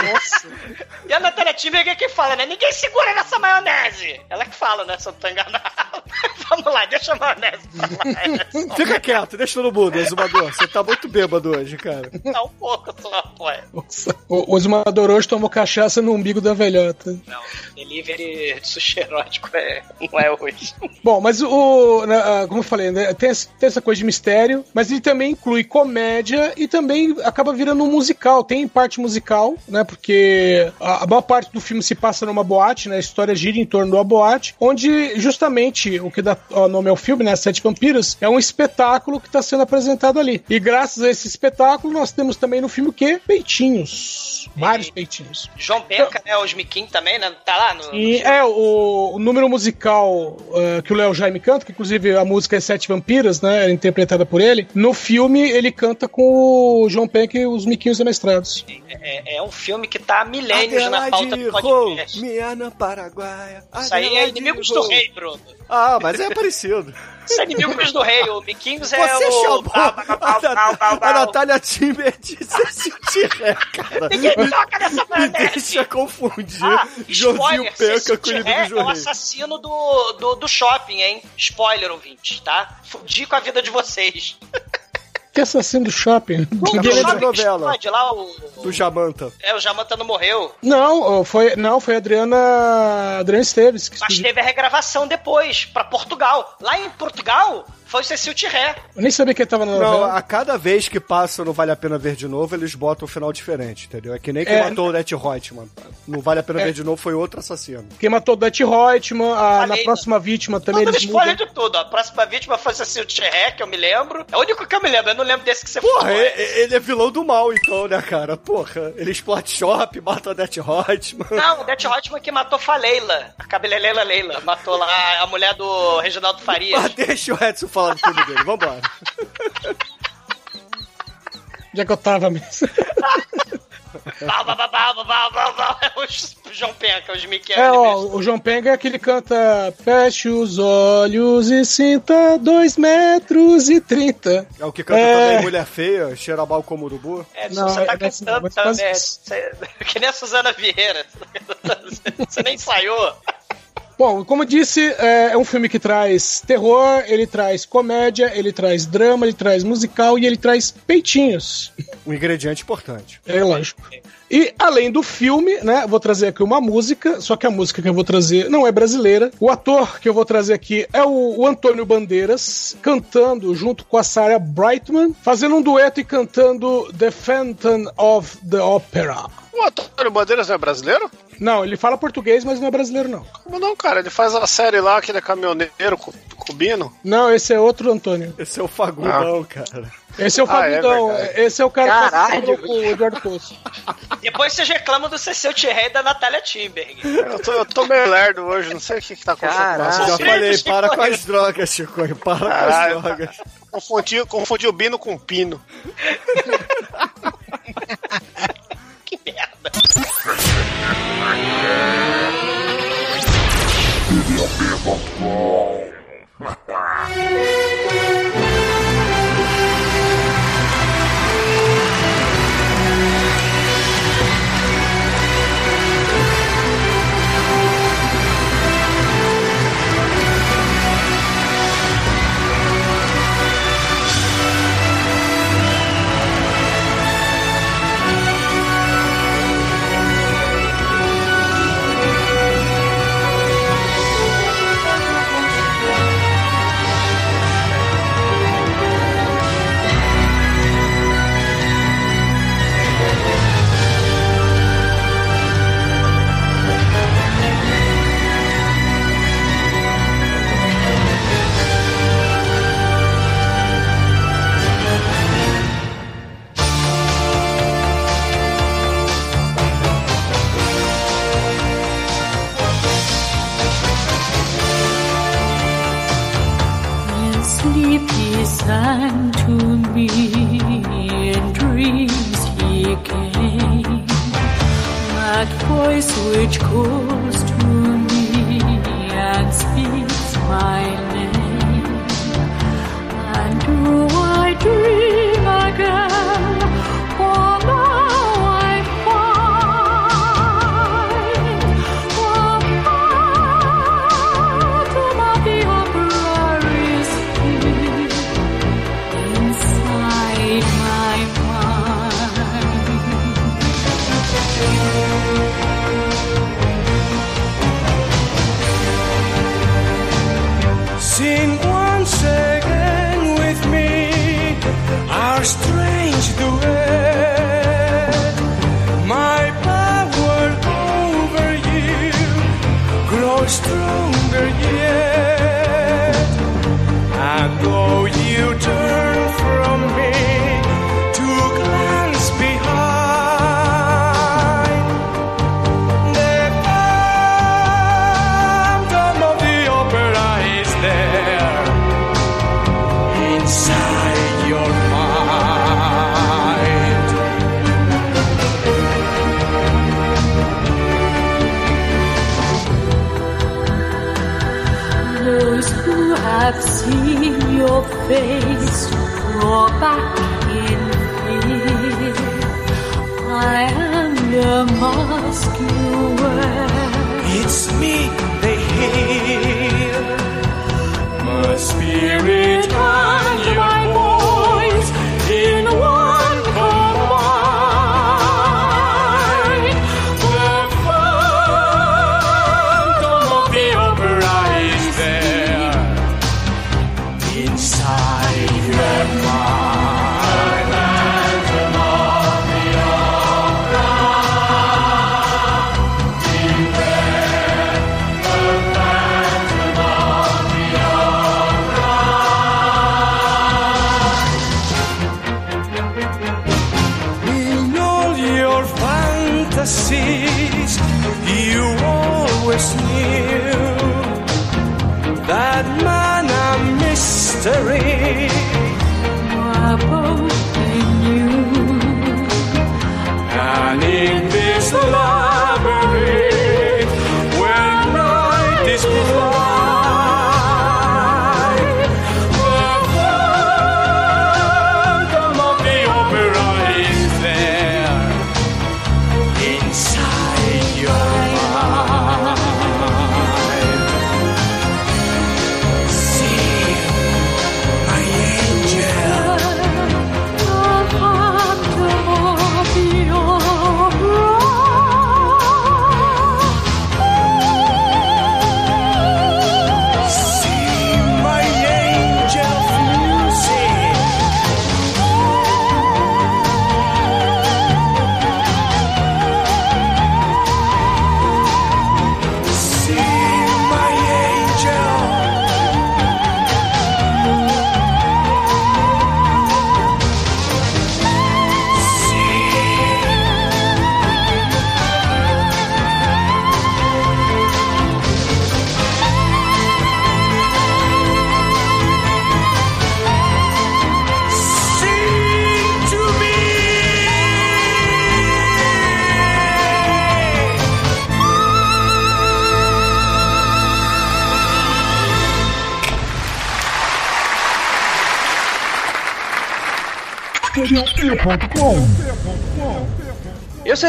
E a Natália Timberg é quem fala, né? Ninguém segura nessa maionese. Ela que fala, né? Se eu não tô enganado. Vamos lá, deixa a maionese pra lá. Fica quieto, deixa no mudo, exumador. Você tá muito bêbado hoje, cara. Tá um pouco só, pô. O, o exumador hoje tomou cachaça no umbigo da velhota. Não, delivery de sushi erótico é, não é hoje. Bom, mas o. né, Como eu falei, né, tem, essa- tem essa coisa de mistério, mas ele também inclui comédia e também acaba virando um musical. Tem parte musical, né? Porque a, a maior parte do filme se passa numa boate, né? A história gira em torno de uma boate, onde justamente o que dá o nome ao filme, né? Sete Vampiros, é um espetáculo que está sendo apresentado ali. E graças a esse espetáculo, nós temos também no filme o quê? Peitinhos. Vários peitinhos. João Penca, né? Os Miquim também, né? Tá lá no. E é o, o número musical eh, que o Léo Jaime canta, que inclusive a música é Sete Vampiras, né? É interpretada por ele. No filme, ele canta com o João Penck e os Miquinhos Amestrados. É, é um filme que tá há milênios na pauta do podcast. Miana Paraguaia. Isso aí é Inimigos do Rei, Bruno. Ah, mas é parecido. É Inimigos do Rei. O Miquinhos é Você o. chamou a. Natália Timber de Tiré, cara. Ninguém toca nessa Me maionese. deixa confundir Ah, Penca Cecil com o Tiré inimigo do é o rei. assassino do, do, do shopping, hein? Spoiler, ouvintes, tá? Fudi com a vida de vocês. Que assassino do shopping? Do shopping que novela. explode lá o... Do Jamanta. É, o Jamanta não morreu. Não, foi, não, foi a Adriana, Adriana Esteves que Mas explodiu. teve a regravação depois, pra Portugal. Lá em Portugal, foi o Cecil Tirré. Eu nem sabia que ele tava na Não, novela. a cada vez que passa não Vale a Pena Ver de Novo, eles botam um final diferente, entendeu? É que nem quem É. matou o Net Reutemann. Não Vale a Pena É. Ver de Novo foi outro assassino. Quem matou o Dutch Reutemann, a, na Falei, próxima vítima também Todo eles spoiler mudam. de tudo. A próxima vítima foi o Cecil Tirré, que eu me lembro. É o único que eu me lembro. Eu não lembro desse que você Porra, falou. e- ele é vilão do mal, então, né, cara? Porra, ele explode shop, mata o Net Reutemann. Não, o Death Hotman que matou Faleila. A cabeleireira Leila. Matou lá a mulher do Reginaldo Farias. Ah, deixa o Edson falar do filme dele, vambora. Já que eu tava mesmo. Bau, bau, bau, bau, bau. É o João Penca, os Mickey É, ó, o João Penga é aquele que canta Feche os olhos e sinta 2 metros e 30. É o que canta É. também Mulher Feia, cheira mal como urubu. É, Não, você tá é cantando também. isso. Você- Que nem a Suzana Vieira. Você nem ensaiou. Bom, como eu disse, é, é um filme que traz terror, ele traz comédia, ele traz drama, ele traz musical e ele traz peitinhos. Um ingrediente importante. É lógico. E além do filme, né, vou trazer aqui uma música, só que a música que eu vou trazer não é brasileira. O ator que eu vou trazer aqui é o, o Antônio Bandeiras, cantando junto com a Sarah Brightman, fazendo um dueto e cantando The Phantom of the Opera. O Antônio Bandeiras não é brasileiro? Não, ele fala português, mas não é brasileiro, não. Como não, cara? Ele faz a série lá, que ele é caminhoneiro, cu- cubino. Não, esse é outro Antônio. Esse é o Fagundão, cara. Esse é o Ah, é esse é o cara Caralho. que o Eduardo Poço. Depois vocês reclamam do Cecil Tirré e da Natália Timberg. Eu tô, eu tô meio lerdo hoje, não sei o que, que tá acontecendo. Caralho. Já falei, para com as drogas, Chico. Para com as Caralho. drogas. Confundi, confundi o Bino com o Pino. Que merda. And he sang to me, in dreams he came. That voice which calls to me and speaks my name. And do I dream are strange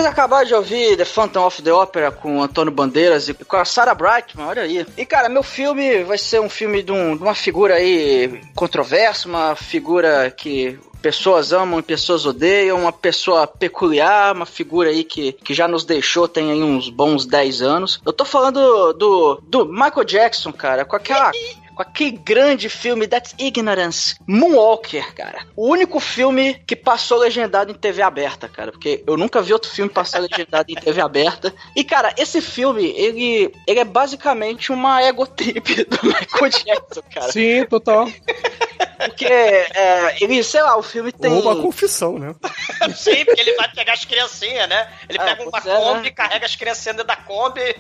vocês acabaram de ouvir The Phantom of the Opera com Antônio Bandeiras e com a Sarah Brightman, olha aí. E cara, meu filme vai ser um filme de, um- de uma figura aí controversa, uma figura que pessoas amam e pessoas odeiam, uma pessoa peculiar, uma figura aí que, que já nos deixou tem aí uns bons 10 anos. Eu tô falando do, do Michael Jackson, cara, com aquela com aquele grande filme That's Ignorance, Moonwalker, cara. O único filme que passou legendado em TV aberta, cara, porque eu nunca vi outro filme passar legendado em TV aberta. E cara, esse filme, ele, ele é basicamente uma ego trip do Michael Jackson, cara. Sim, total. Porque é, ele, sei lá, o filme tem Ou uma confissão, né? Sim, porque ele vai pegar as criancinhas, né? Ele Ah, pega uma é, Kombi, né? carrega as criancinhas dentro da Kombi.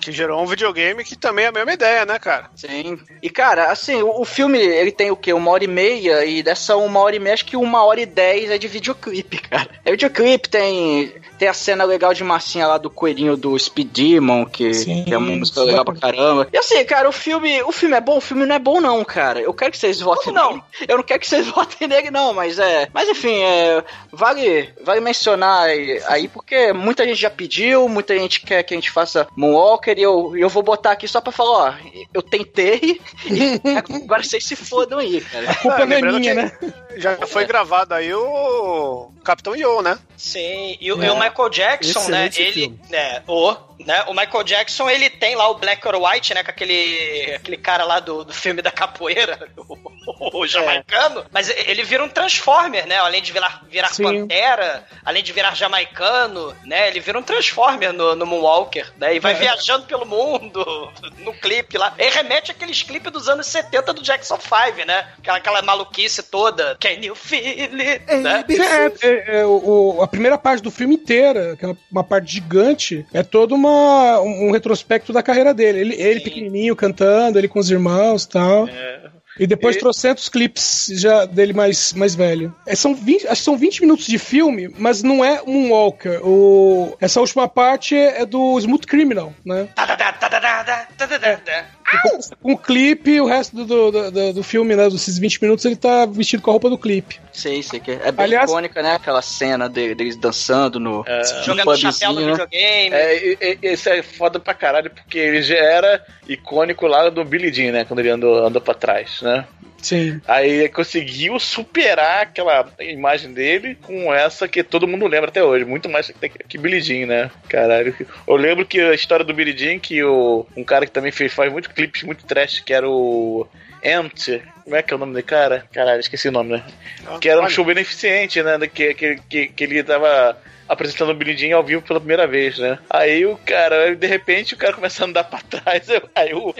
Que gerou um videogame que também é a mesma ideia, né, cara? Sim. E, cara, assim, o, o filme, ele tem o quê? Uma hora e meia, e dessa uma hora e meia, acho que uma hora e dez é de videoclipe, cara. É videoclipe, tem, tem a cena legal de massinha lá do coelhinho do Speed Demon, que, Sim, que é uma música sim. legal pra caramba. E assim, cara, o filme, o filme é bom, o filme não é bom não, cara. Eu quero que vocês votem não? nele. Eu não quero que vocês votem nele não, mas é... Mas enfim, é, vale, vale mencionar aí, aí, porque muita gente já pediu, muita gente quer que a gente faça Moonwalker, e eu, eu vou botar aqui só pra falar, ó, eu tentei, e agora vocês se fodam aí, cara. A culpa não é lembrando minha, que né? Já foi gravado aí o, Capitão Yo, né? Sim, e, o- É. e o Michael Jackson, né? Excelente Ele. filme. né, o, né? O Michael Jackson, ele tem lá o Black or White, né? Com aquele, aquele cara lá do, do filme da capoeira, o, o jamaicano. Mas ele vira um Transformer, né? Além de virar, virar Sim. pantera, além de virar jamaicano, né? Ele vira um Transformer no, no Moonwalker, né? E vai É. viajando pelo mundo, no clipe lá. Ele remete àqueles clipes dos anos 70 do Jackson 5, né? Aquela, aquela maluquice toda. Can you feel it? Né? É, é, é, o, a primeira parte do filme inteira, que é uma, parte gigante, é todo uma, um, um retrospecto da carreira dele. Ele, ele pequenininho cantando, ele com os irmãos e tal. E depois E- trocentos clipes já dele mais, mais velho. É, são 20, acho que são 20 minutos de filme, mas não é um Walker. O, essa última parte é, é do Smooth Criminal, né? Com o clipe, o resto do, do, do, do filme, né? Desses 20 minutos, ele tá vestido com a roupa do clipe. Sei, sei que é é bem Aliás- icônica, né? Aquela cena de- deles dançando no, no Jogando chapéu no né? videogame. É, e- e- isso é foda pra caralho, porque ele já era icônico lá do Billy Jean, né? Quando ele andou, andou pra trás, né? Sim. Aí ele conseguiu superar aquela imagem dele com essa que todo mundo lembra até hoje. Muito mais que, que Billy Jean, né? Caralho. Eu lembro que a história do Billy Jean, que o, um cara que também fez, faz muitos clipes muito trash, que era o Ant. Como é que é o nome dele, cara? Caralho, esqueci o nome, né? Que era um show beneficente, né? Que, que, que, que ele tava apresentando o Billy Jean ao vivo pela primeira vez, né? Aí o cara, de repente, o cara começa a andar pra trás. eu- Aí o, o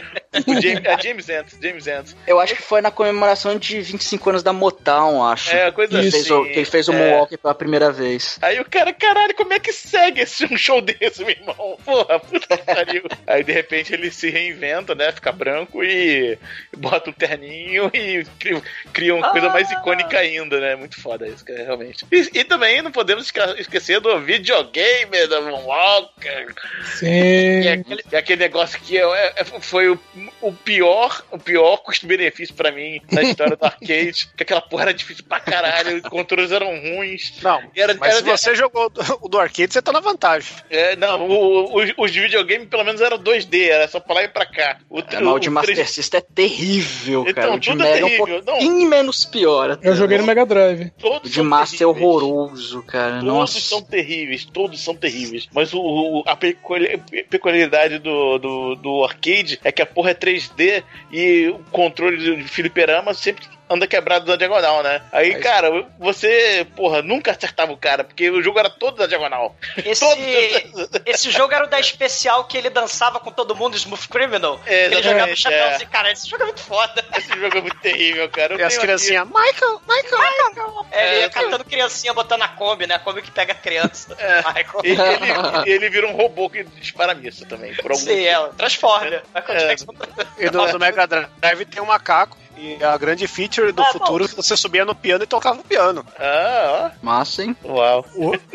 James, é James Ant, James Ant. Eu acho que foi na comemoração de 25 anos da Motown, acho. É, coisa assim, Fez o, que ele fez o é. Moonwalker pela primeira vez. Aí o cara, caralho, como é que segue esse, um show desse, meu irmão? Porra, puta que pariu. Aí de repente ele se reinventa, né? Fica branco e bota um terninho e cria, cria uma coisa mais icônica ainda, né? Muito foda isso, cara, realmente. E, e também não podemos esca- do videogame da Moonwalker. Sim. E aquele, e aquele negócio que é- é- foi o, o pior, o pior custo-benefício pra mim na história do arcade. Que aquela porra era difícil pra caralho, os controles eram ruins. Não, era, mas era- se você jogou o do- o do arcade, você tá na vantagem. é, não, o- os, os de videogame pelo menos eram 2D, era só pra lá e pra cá. O, É, mas o de Master 3D System é terrível, Então, cara. O de tudo é Mega é um terrível, não. pouquinho menos pior. até. Eu joguei no Mega Drive. O todos de são Master é horroroso, cara. Todos Nossa. são terríveis, todos são terríveis. Mas o, o- a peculi- peculiaridade do, do, do arcade é que a porra é 3D e o controle de fliperama sempre anda quebrado na diagonal, né? Aí, cara, você, porra, nunca acertava o cara, porque o jogo era todo na diagonal. Esse, esse jogo era o da especial que ele dançava com todo mundo, Smooth Criminal. É, ele jogava o chapéuzinho. é. Cara, esse jogo é muito foda. Esse jogo é muito terrível, cara. Eu E as criancinhas, Michael, Michael, Michael. É, ele É, ia catando criancinha, botando a Kombi, né? A Kombi que pega a criança. Michael. E ele, ele vira um robô que dispara missa também. Por algum Sim, é, Transformer. Michael É. Jackson. E do, do Mega Drive tem um macaco. E a grande feature do Ah, futuro é que você subia no piano e tocava o piano. Ah, Massa, hein? ó. Uau.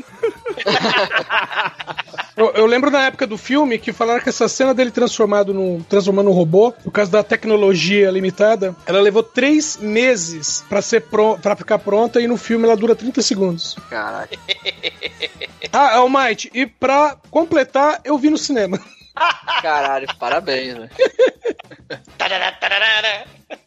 Eu, eu lembro na época do filme que falaram que essa cena dele transformado no, transformando um robô, por causa da tecnologia limitada, ela levou três meses pra, ser pro, pra ficar pronta e no filme ela dura 30 segundos. Caralho. Ah, Almighty, e pra completar, eu vi no cinema. Caralho, parabéns, velho.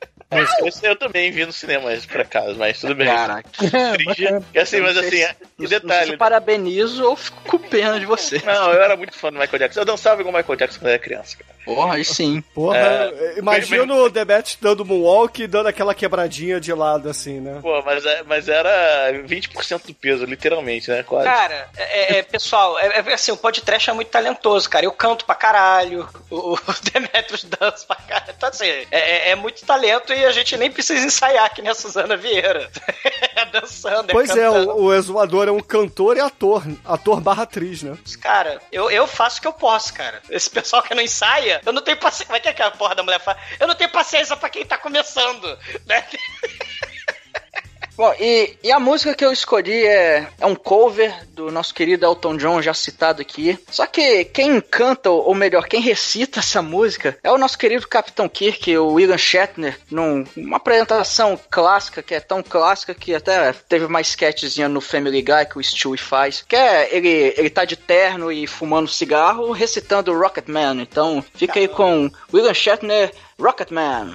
Esse eu também vi no cinema, esse, por acaso, mas tudo bem. Caraca. E assim, Eu mas assim, se- e detalhe. eu parabenizo ou fico com pena de você. Não, eu era muito fã do Michael Jackson. Eu dançava igual o Michael Jackson quando era criança. Cara. Porra, aí sim. Porra, É, imagina o The Bat dando moonwalk e dando aquela quebradinha de lado, assim, né? Pô, mas, é- mas era 20% do peso, literalmente, né? Quase. Cara, é, é, pessoal, é, é assim, o podcast é muito talentoso, cara. Eu canto pra caralho, o, o Demetrius dança pra caralho. Então, assim, é, é- é muito talento e a gente nem precisa ensaiar que nem a Suzana Vieira. é dançando, é Pois é, cantando. o, o exumador é um cantor e ator. Ator barra atriz, né? Cara, eu, eu faço o que eu posso, cara. Esse pessoal que não ensaia, eu não tenho paciência. Como é que é que a porra da mulher fala? Eu não tenho paciência pra quem tá começando, né? Bom, e, e a música que eu escolhi é, é um cover do nosso querido Elton John, já citado aqui. Só que quem canta, ou melhor, quem recita essa música é o nosso querido Capitão Kirk, o William Shatner, num- numa apresentação clássica, que é tão clássica que até teve uma sketchzinha no Family Guy que o Stewie faz, que é ele, ele tá de terno e fumando cigarro, recitando Rocketman. Então fica aí com William Shatner, Rocketman.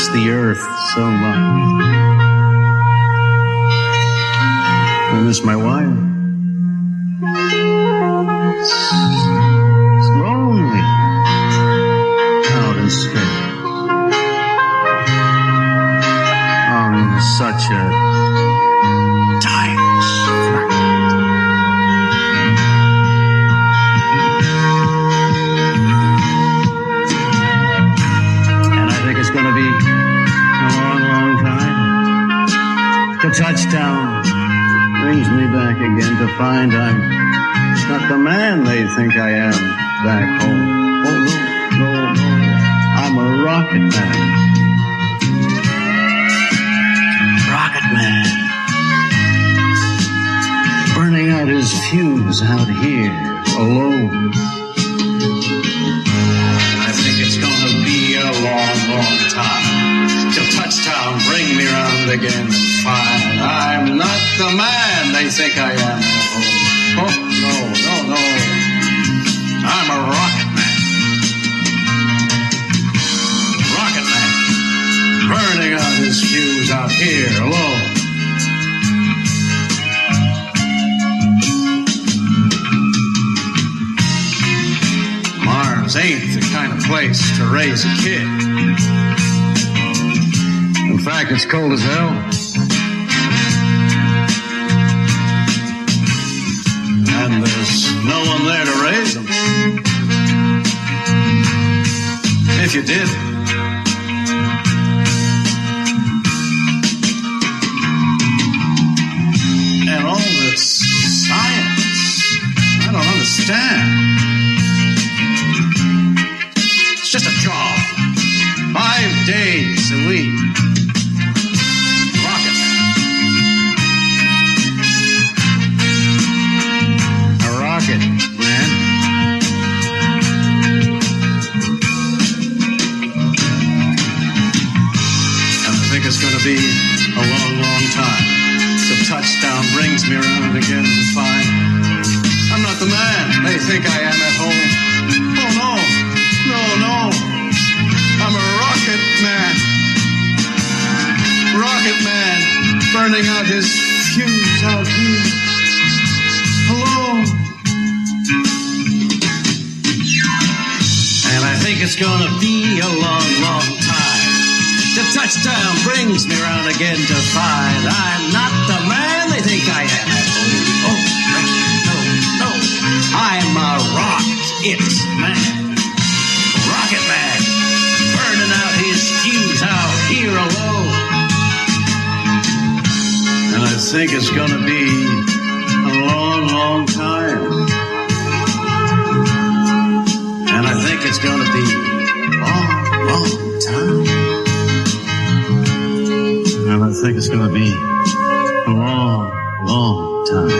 Miss the earth so much. I miss my wife. Brings me round again to find I'm not the man they think I am. Oh, no, no. I'm a rocket man. Rocket man. Burning out his fuse out here alone. And I think it's gonna be a long, long time. And I think it's gonna be think it's gonna be a long, long time.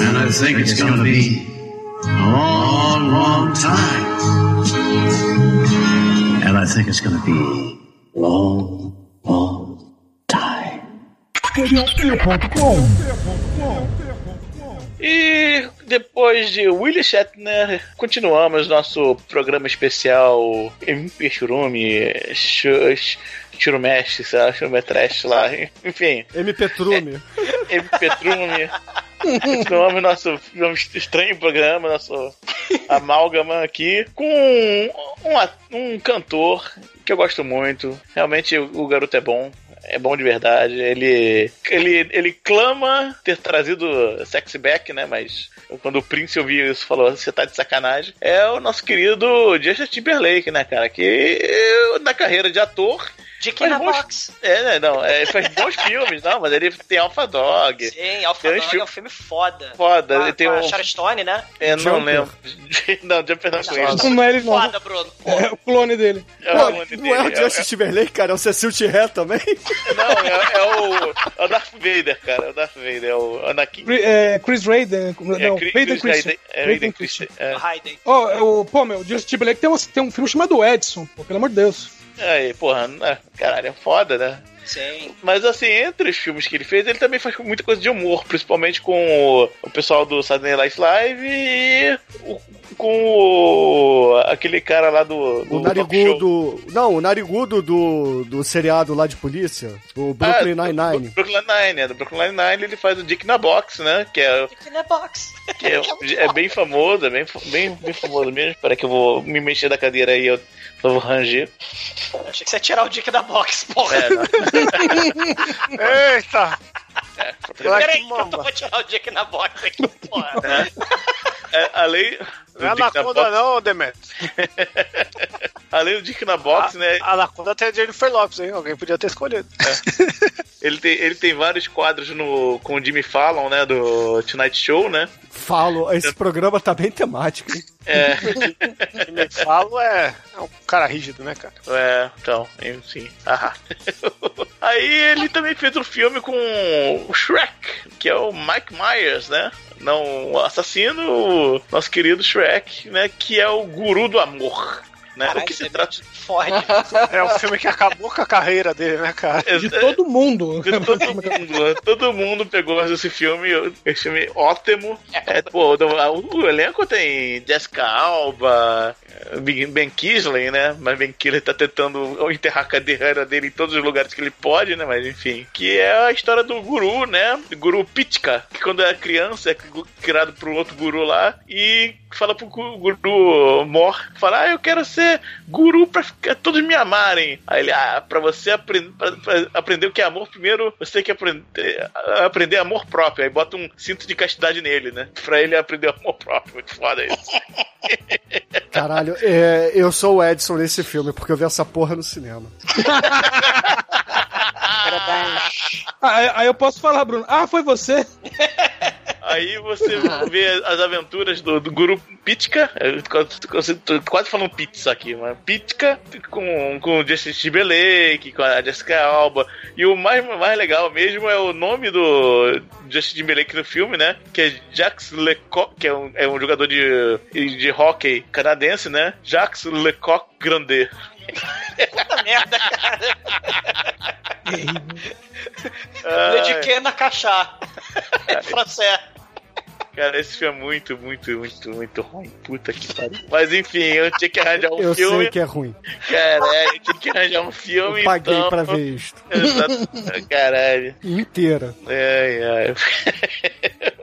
And I think it's gonna be a long, long time. And I think it's gonna be long, long time. E depois de Willie Shatner, continuamos nosso programa especial MP Churume, Churumesh, sei lá, Churumetrash lá, enfim. MP Trume. MP Trume. Continuamos nosso nosso estranho programa, nosso amálgama aqui, com um, um cantor que eu gosto muito. Realmente o, o garoto é bom. É bom de verdade. Ele, ele, ele clama ter trazido Sexy Back, né? Mas quando o Prince ouviu isso, falou: você tá de sacanagem. É o nosso querido Justin Timberlake, né, cara? Que na carreira de ator Dick Faz na bons- Box. É, né, não, é, ele faz bons filmes, não, mas ele tem Alpha Dog. Sim, Alpha Dog é um filme foda. Foda, Com a- ele tem com a um- Sharon Stone, né? É, não Jumper. lembro. Não, Jumper não conheço. Não, não é ele, não. Foda, Bruno. É o clone dele. É o nome não é o dele, Justin Timberlake, cara, é o Cecil Tiré também. Não, é, é o, é o Darth Vader, cara. É o Darth Vader, é o Anakin. Cri- é, Chris Raiden. Não, É, Chris- Hayden Chris Christian. Hayden- é, Hayden Christian. Christian, é. Raiden. Ó, é o, pô, meu, Justin Timberlake tem um, tem um filme chamado Edson, pô, pelo amor de Deus. Aí, porra, né, caralho, é foda, né? Sim. Mas assim, entre os filmes que ele fez, ele também faz muita coisa de humor, principalmente com o, pessoal do Saturday Night Live e o- com o, aquele cara lá do, do O narigudo. Não, o narigudo do, do seriado lá de polícia. O Brooklyn Ah, Nine-Nine. do Brooklyn Nine, é. Do Brooklyn Nine-Nine ele faz o Dick na Box, né? Que é, Dick na Box. que é, é bem famoso, é bem, bem, bem famoso mesmo. Espera que eu vou me mexer da cadeira aí, eu, eu vou ranger. Achei que você ia tirar o Dick da Box, porra. É. Eita! Peraí, que eu tô vou tirar o Dick na Box aqui, porra. É, além do Não é Anaconda não, Demetrius. além do Dick na Box, né? A Anaconda tem a Jennifer Lopes, hein? Alguém podia ter escolhido. Ele tem, ele tem vários quadros no, com o Jimmy Fallon, né? Do Tonight Show, né? Falo, esse programa tá bem temático, hein? É, me falo é, é um cara rígido, né, cara? é então, enfim. Ah. Aí ele também fez um filme com o Shrek, que é o Mike Myers, né? Não o assassino, o nosso querido Shrek, né? Que é o guru do amor. Né? Caralho, o que se você trata Ford. É um filme que acabou com a carreira dele, né, cara? De todo mundo. De todo mundo, todo mundo pegou esse filme, esse filme ótimo. É, pô, o, o elenco tem Jessica Alba, Ben Ben Kisley, né? Mas Ben Kisley tá tentando enterrar a cadeira dele em todos os lugares que ele pode, né? Mas enfim. Que é a história do guru, né? Guru Pitka, que quando é criança é criado por um outro guru lá e fala pro gu- guru Mor, fala, ah, eu quero ser guru pra ficar, todos me amarem. Aí ele, ah, pra você aprender, pra, pra aprender o que é amor, primeiro você tem que aprender, aprender amor próprio. Aí bota um cinto de castidade nele, né? Pra ele aprender amor próprio. Muito foda isso. Caralho, é, eu sou o Edson nesse filme, porque eu vi essa porra no cinema. Ah, aí- aí eu posso falar, Bruno. Ah, foi você? Aí você vê as aventuras do, do Guru Pitka, eu quase- falando pizza aqui, mas Pitka com, com o Justin Timberlake, com a Jessica Alba. E o mais, mais legal mesmo é o nome do Justin Timberlake no filme, né? Que é Jacques Lecoq, que é um, é um jogador de, de hockey canadense, né? Jacques Lecoq Grande. Puta merda, cara. Ah, Dediquei na cachá. Francês. cara, esse filme é muito, muito, muito, muito ruim. Puta que pariu. Mas enfim, eu tinha que arranjar um Eu filme. sei que é ruim. Caralho, eu tinha que arranjar um filme. Eu paguei então... pra ver isto. Exato. Caralho. Inteira. Ai, ai.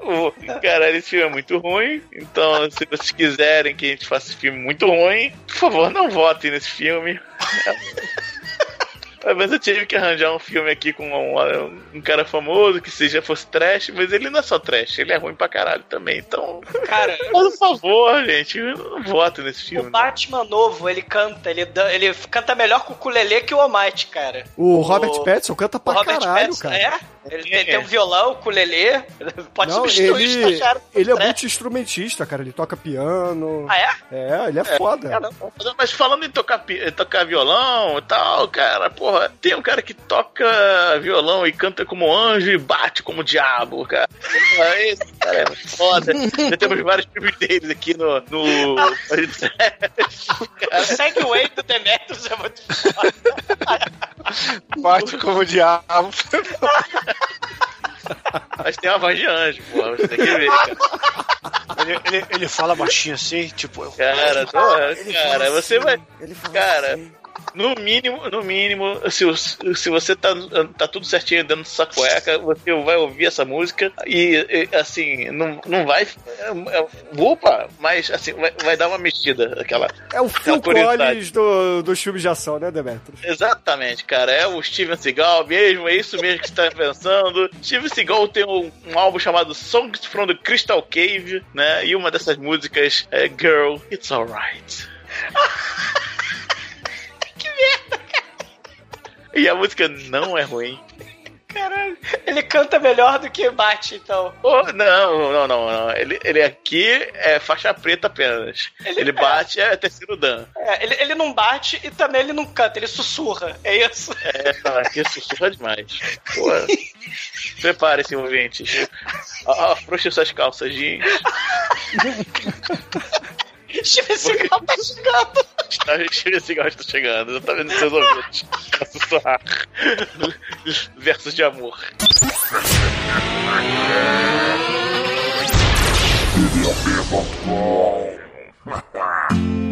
O- Caralho, esse filme é muito ruim. Então, se vocês quiserem que a gente faça esse filme muito ruim, por favor, não votem nesse filme. Talvez eu tive que arranjar um filme aqui com um, um cara famoso que seja fosse trash, mas ele não é só trash, ele é ruim pra caralho também. Então, Cara, por favor, gente, não votem nesse o filme. Batman novo, ele canta, ele, ele canta melhor com o ukulele que o Almighty, cara. O Robert Pattinson canta O pra Robert caralho, Pattinson, cara. É? Ele tem, tem um violão, ukulele, pode Não, substituir ele, estagiários. ele é né? muito instrumentista, cara. Ele toca piano. Ah, é? É, ele é foda. Mas falando em tocar, pi- tocar violão e tal, cara, porra, tem um cara que toca violão e canta como anjo e bate como diabo, cara. Esse cara é foda. Já temos vários filmes deles aqui no. no... O segue do Demetrius é muito foda. Bate como diabo. Mas tem uma voz de anjo, porra, você tem que ver, cara. Ele, ele, ele fala baixinho assim, tipo. eu- Cara, tô- cara, você vai. Cara, assim. No mínimo, no mínimo, se, se você tá, tá tudo certinho dentro dessa cueca, você vai ouvir essa música e, e, assim, não, não vai. é, é, Opa, mas assim, vai, vai dar uma mexida aquela. É o Phil. Collins do, dos filmes de ação, né, Demetrius? Exatamente, cara. É o Steven Seagal mesmo, é isso mesmo que você tá pensando. Steven Seagal tem um, um álbum chamado Songs from the Crystal Cave, né? E uma dessas músicas é Girl, It's Alright. merda, cara. E a música não é ruim. Caralho, ele canta melhor do que bate, então. Oh, não, não, não, não. Ele, ele aqui é faixa preta apenas. Ele, ele é. bate é, é terceiro dan. É, ele, ele não bate e também ele não canta, ele sussurra. É isso? É, aqui sussurra demais. Prepare-se, ouvintes. Afrouxe suas calças jeans. Steven Seagal tá chegando. Está, Steven Seagal tá chegando. Eu tô vendo seus ouvidos. Sussurrar. Versos de amor. Ele é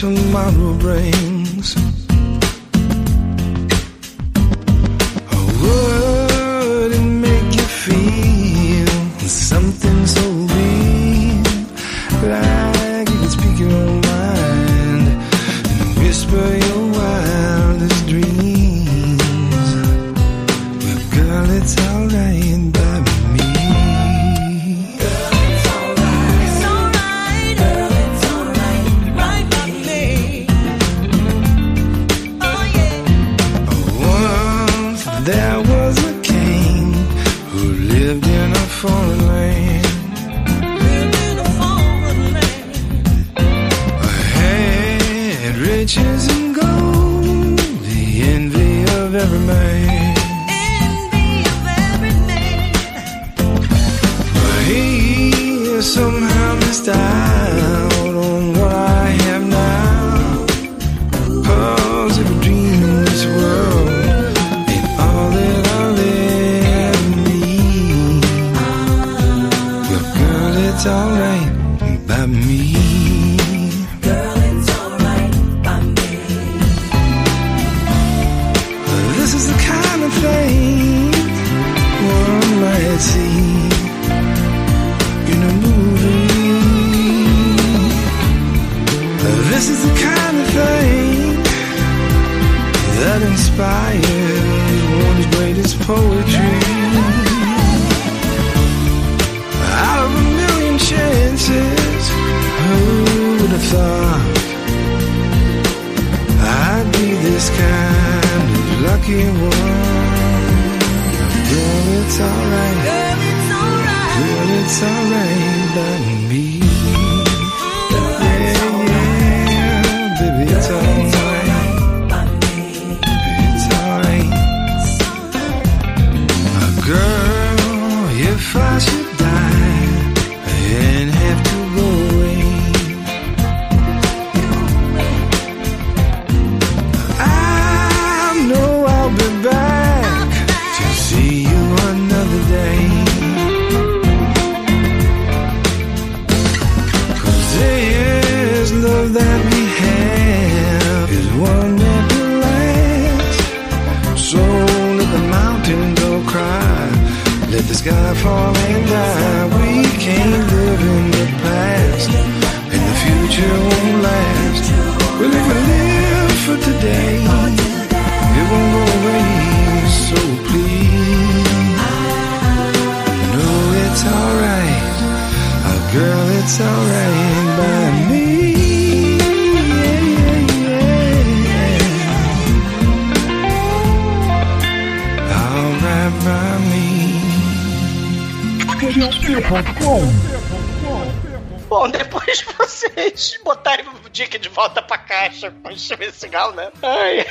tomorrow brings. alright by me. Bom, depois vocês botarem o Dick de volta pra caixa com encher esse cigarro, né? Ai.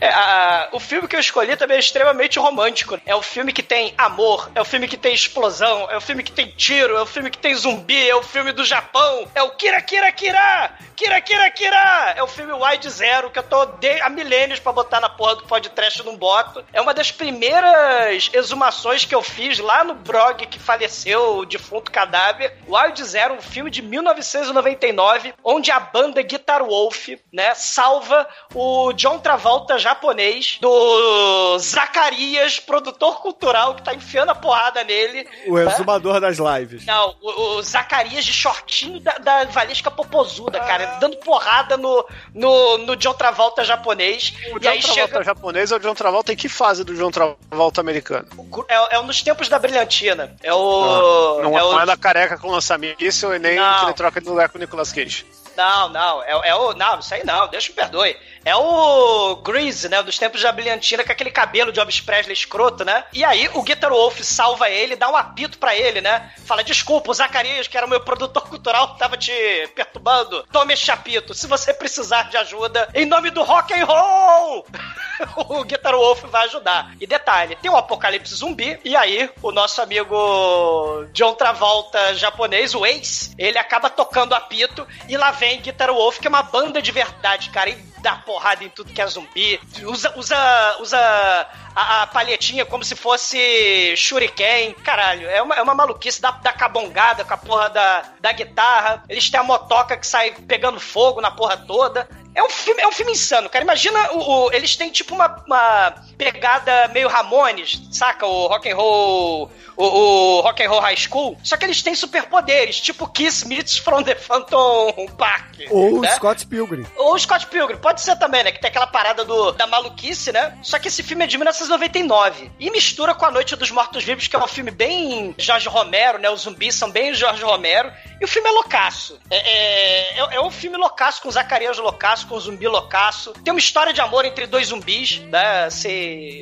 É, a- o filme que eu escolhi também é extremamente romântico. É o filme que tem amor, é o filme que tem explosão, é o filme que tem tiro, é o filme que tem zumbi, é o filme do Japão, é o Kira Kira Kira! Kira Kira Kira! É o filme Wide Zero que eu tô de, há milênios pra botar na porra do podcast não boto. É uma das primeiras exumações que eu fiz lá no blog que faleceu, o defunto cadáver. Wild Zero, um filme de 1999, onde a banda Guitar Wolf, né, salva o John Travolta japonês do Zacarias, produtor cultural, que tá enfiando a porrada nele. O né? exumador das lives. Não, o, o Zacarias de shortinho da, da Valesca Popozuda, cara, dando porrada no, no, no John Travolta japonês. O e John aí Travolta chega. japonês é o John Travolta em que fase do John Travolta americano? É, é um dos tempos da brilhantina. É o. não, é o não é da careca com lança-míssil e nem Não. que ele troca de lugar com o Nicolas Cage. Não, não, é, é o. Não, isso aí não, deixa me perdoe. É o Grease, né? Dos tempos da brilhantina, com aquele cabelo de Elvis Presley escroto, né? E aí o Guitar Wolf salva ele, dá um apito pra ele, né? Fala: desculpa, o Zacarias, que era meu produtor cultural, tava te perturbando. Tome esse apito. Se você precisar de ajuda, em nome do rock and roll! o Guitar Wolf vai ajudar. E detalhe, tem um apocalipse zumbi, e aí o nosso amigo John Travolta japonês, o Ace, ele acaba tocando apito, e lá vem Guitar Wolf, que é uma banda de verdade, cara, e dá porrada em tudo que é zumbi, usa, usa, usa a, a palhetinha como se fosse shuriken, caralho, é uma, é uma maluquice, dá, dá cabongada com a porra da, da guitarra, eles têm a motoca que sai pegando fogo na porra toda, é um filme, é um filme insano, cara. Imagina o, o- eles têm tipo uma, uma pegada meio Ramones, saca? O rock and roll, o, o rock and roll high school. Só que eles têm superpoderes, tipo Kiss meets from the Phantom Park. Ou né? Scott Pilgrim. Ou Scott Pilgrim, pode ser também, né? Que tem aquela parada do, da maluquice, né? Só que esse filme é de 1999. E mistura com A Noite dos Mortos-Vivos, que é um filme bem Jorge Romero, né? Os zumbis são bem Jorge Romero. E o filme é loucaço. É, é, é- é um filme loucaço, com Zacarias loucaço, com zumbi loucaço. Tem uma história de amor entre dois zumbis, né?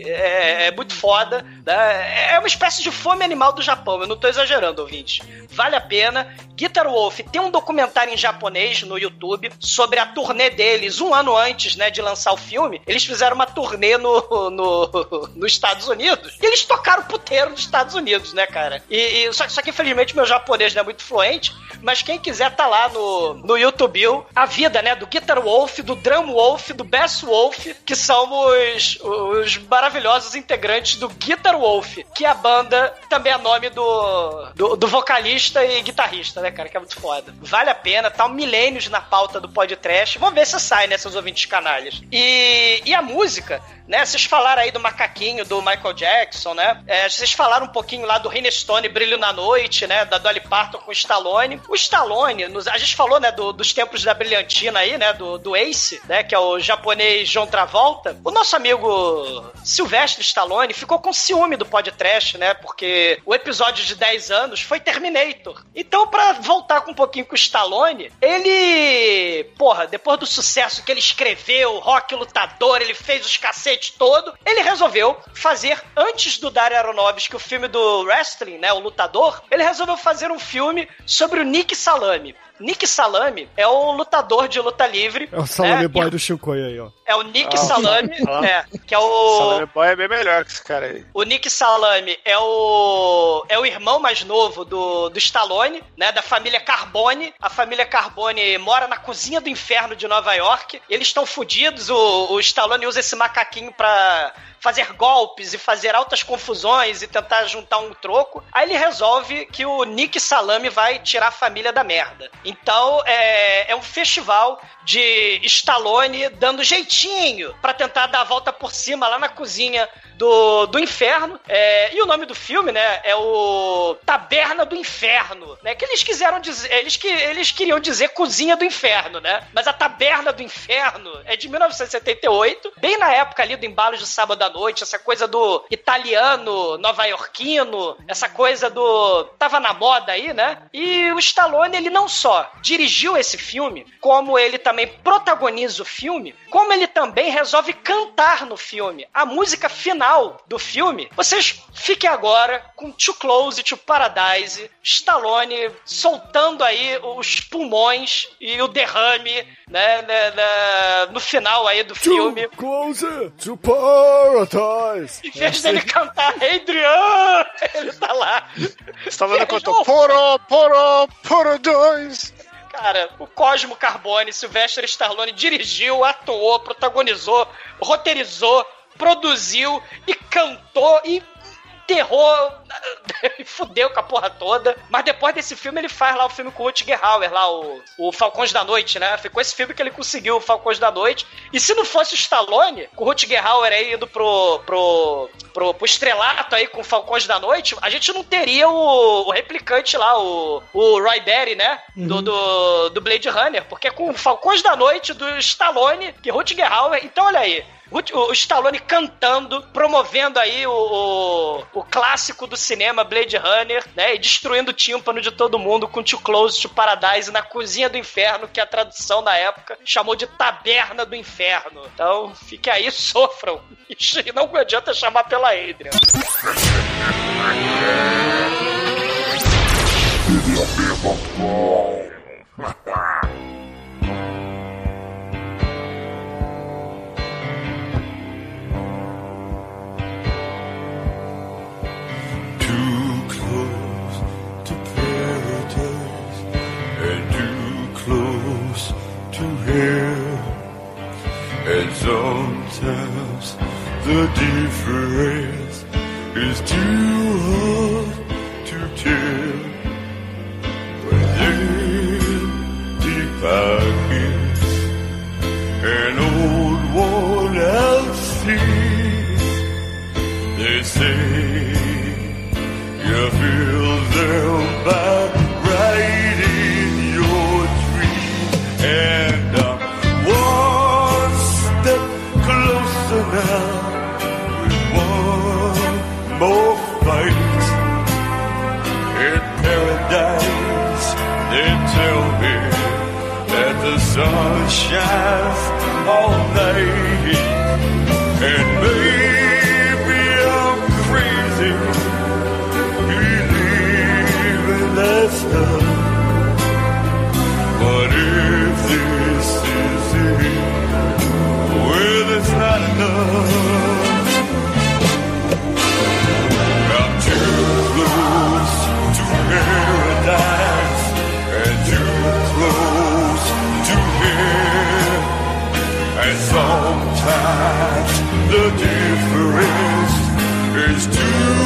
É, é muito foda. Né? É uma espécie de fome animal do Japão. Eu não tô exagerando, ouvinte. Vale a pena. Guitar Wolf tem um documentário em japonês no YouTube sobre a turnê deles, um ano antes, né, de lançar o filme. Eles fizeram uma turnê no, no, nos Estados Unidos. E eles tocaram puteiro nos Estados Unidos, né, cara? E, e- só, só que infelizmente meu japonês não é muito fluente, mas quem quiser tá lá no, no YouTube, a vida, né, do Guitar Wolf, do Drum Wolf, do Bass Wolf, que são os, os maravilhosos integrantes do Guitar Wolf, que é a banda também é nome do, do, do vocalista e guitarrista, né, cara, que é muito foda. Vale a pena, tá um milênios na pauta do podcast. Vamos ver se sai, né, seus ouvintes canalhas. E, e a música, né, vocês falaram aí do macaquinho do Michael Jackson, né, é, vocês falaram um pouquinho lá do Rene Stone, Brilho na Noite, né, da Dolly Parton com o Stallone. O Stallone, nos- a gente falou, né, do- dos tempos da brilhantina aí, né, do, do Ace, né, que é o japonês John Travolta. O nosso amigo Sylvester Stallone ficou com ciúme do podcast, né, porque o episódio de 10 anos foi Terminator. Então, pra voltar com um pouquinho com o Stallone, ele, porra, depois do sucesso que ele escreveu, Rock Lutador, ele fez os cacetes todo, ele resolveu fazer, antes do Dario Aronofsky, o filme do wrestling, né, o Lutador, ele resolveu fazer um filme sobre o Nick Salame. Nick Salame é o lutador de luta livre. É o Salame né, Boy do Chicoio aí, ó. é o Nick Ah, Salame, ah. é, que é o Salame Boy é bem melhor que esse cara aí. o Nick Salame é o é o irmão mais novo do, do Stallone, né, da família Carbone. A família Carbone mora na cozinha do inferno de Nova York. Eles estão fodidos. O, o Stallone usa esse macaquinho pra fazer golpes e fazer altas confusões e tentar juntar um troco. Aí ele resolve que o Nick Salame vai tirar a família da merda. Então é, é um festival de Stallone dando jeitinho pra tentar dar a volta por cima lá na cozinha do, do inferno. É, e o nome do filme, né, é o Taberna do Inferno, né? Que eles quiseram dizer, eles que eles queriam dizer cozinha do inferno, né? Mas a Taberna do Inferno é de 1978, bem na época ali do embalo de sábado à noite, essa coisa do italiano, nova-iorquino, essa coisa do tava na moda aí, né? E o Stallone ele não só dirigiu esse filme, como ele também protagoniza o filme, como ele também resolve cantar no filme. A música final do filme, vocês fiquem agora com Too Close to Paradise, Stallone soltando aí os pulmões e o derrame, né, né, né, no final aí do filme. Closer to paradise. Em vez dele cantar Adrian, ele tá lá. Stallone cantou Poro, Poro, Poro 2. Cara, o Cosmo Carbone, Sylvester Stallone dirigiu, atuou, protagonizou, roteirizou, produziu e cantou e enterrou fudeu com a porra toda. Mas depois desse filme ele faz lá o filme com o Rutger Hauer, lá o, o Falcões da Noite, né? Foi com esse filme que ele conseguiu o Falcões da Noite. E se não fosse o Stallone, com o Rutger Hauer aí indo pro, pro, pro, pro estrelato aí com o Falcões da Noite, a gente não teria o, o replicante lá, o, o Roy Batty, né? Do, do, do Blade Runner. Porque com o Falcões da Noite do Stallone, que Rutger Hauer. Então olha aí. O, o Stallone cantando, promovendo aí o, o, o clássico do cinema Blade Runner, né? E destruindo o tímpano de todo mundo com Too Close to Paradise na cozinha do inferno, que a tradução na época chamou de taberna do inferno. Então, fique aí, sofram. E não adianta chamar pela Adrian. Hell. And sometimes the difference is too hard to tell. Then deep pockets an old worn out seas. They say you feel them by sun shines all night, and maybe I'm crazy believing that stuff. But if this is it, well, it's not enough. Sometimes the difference is too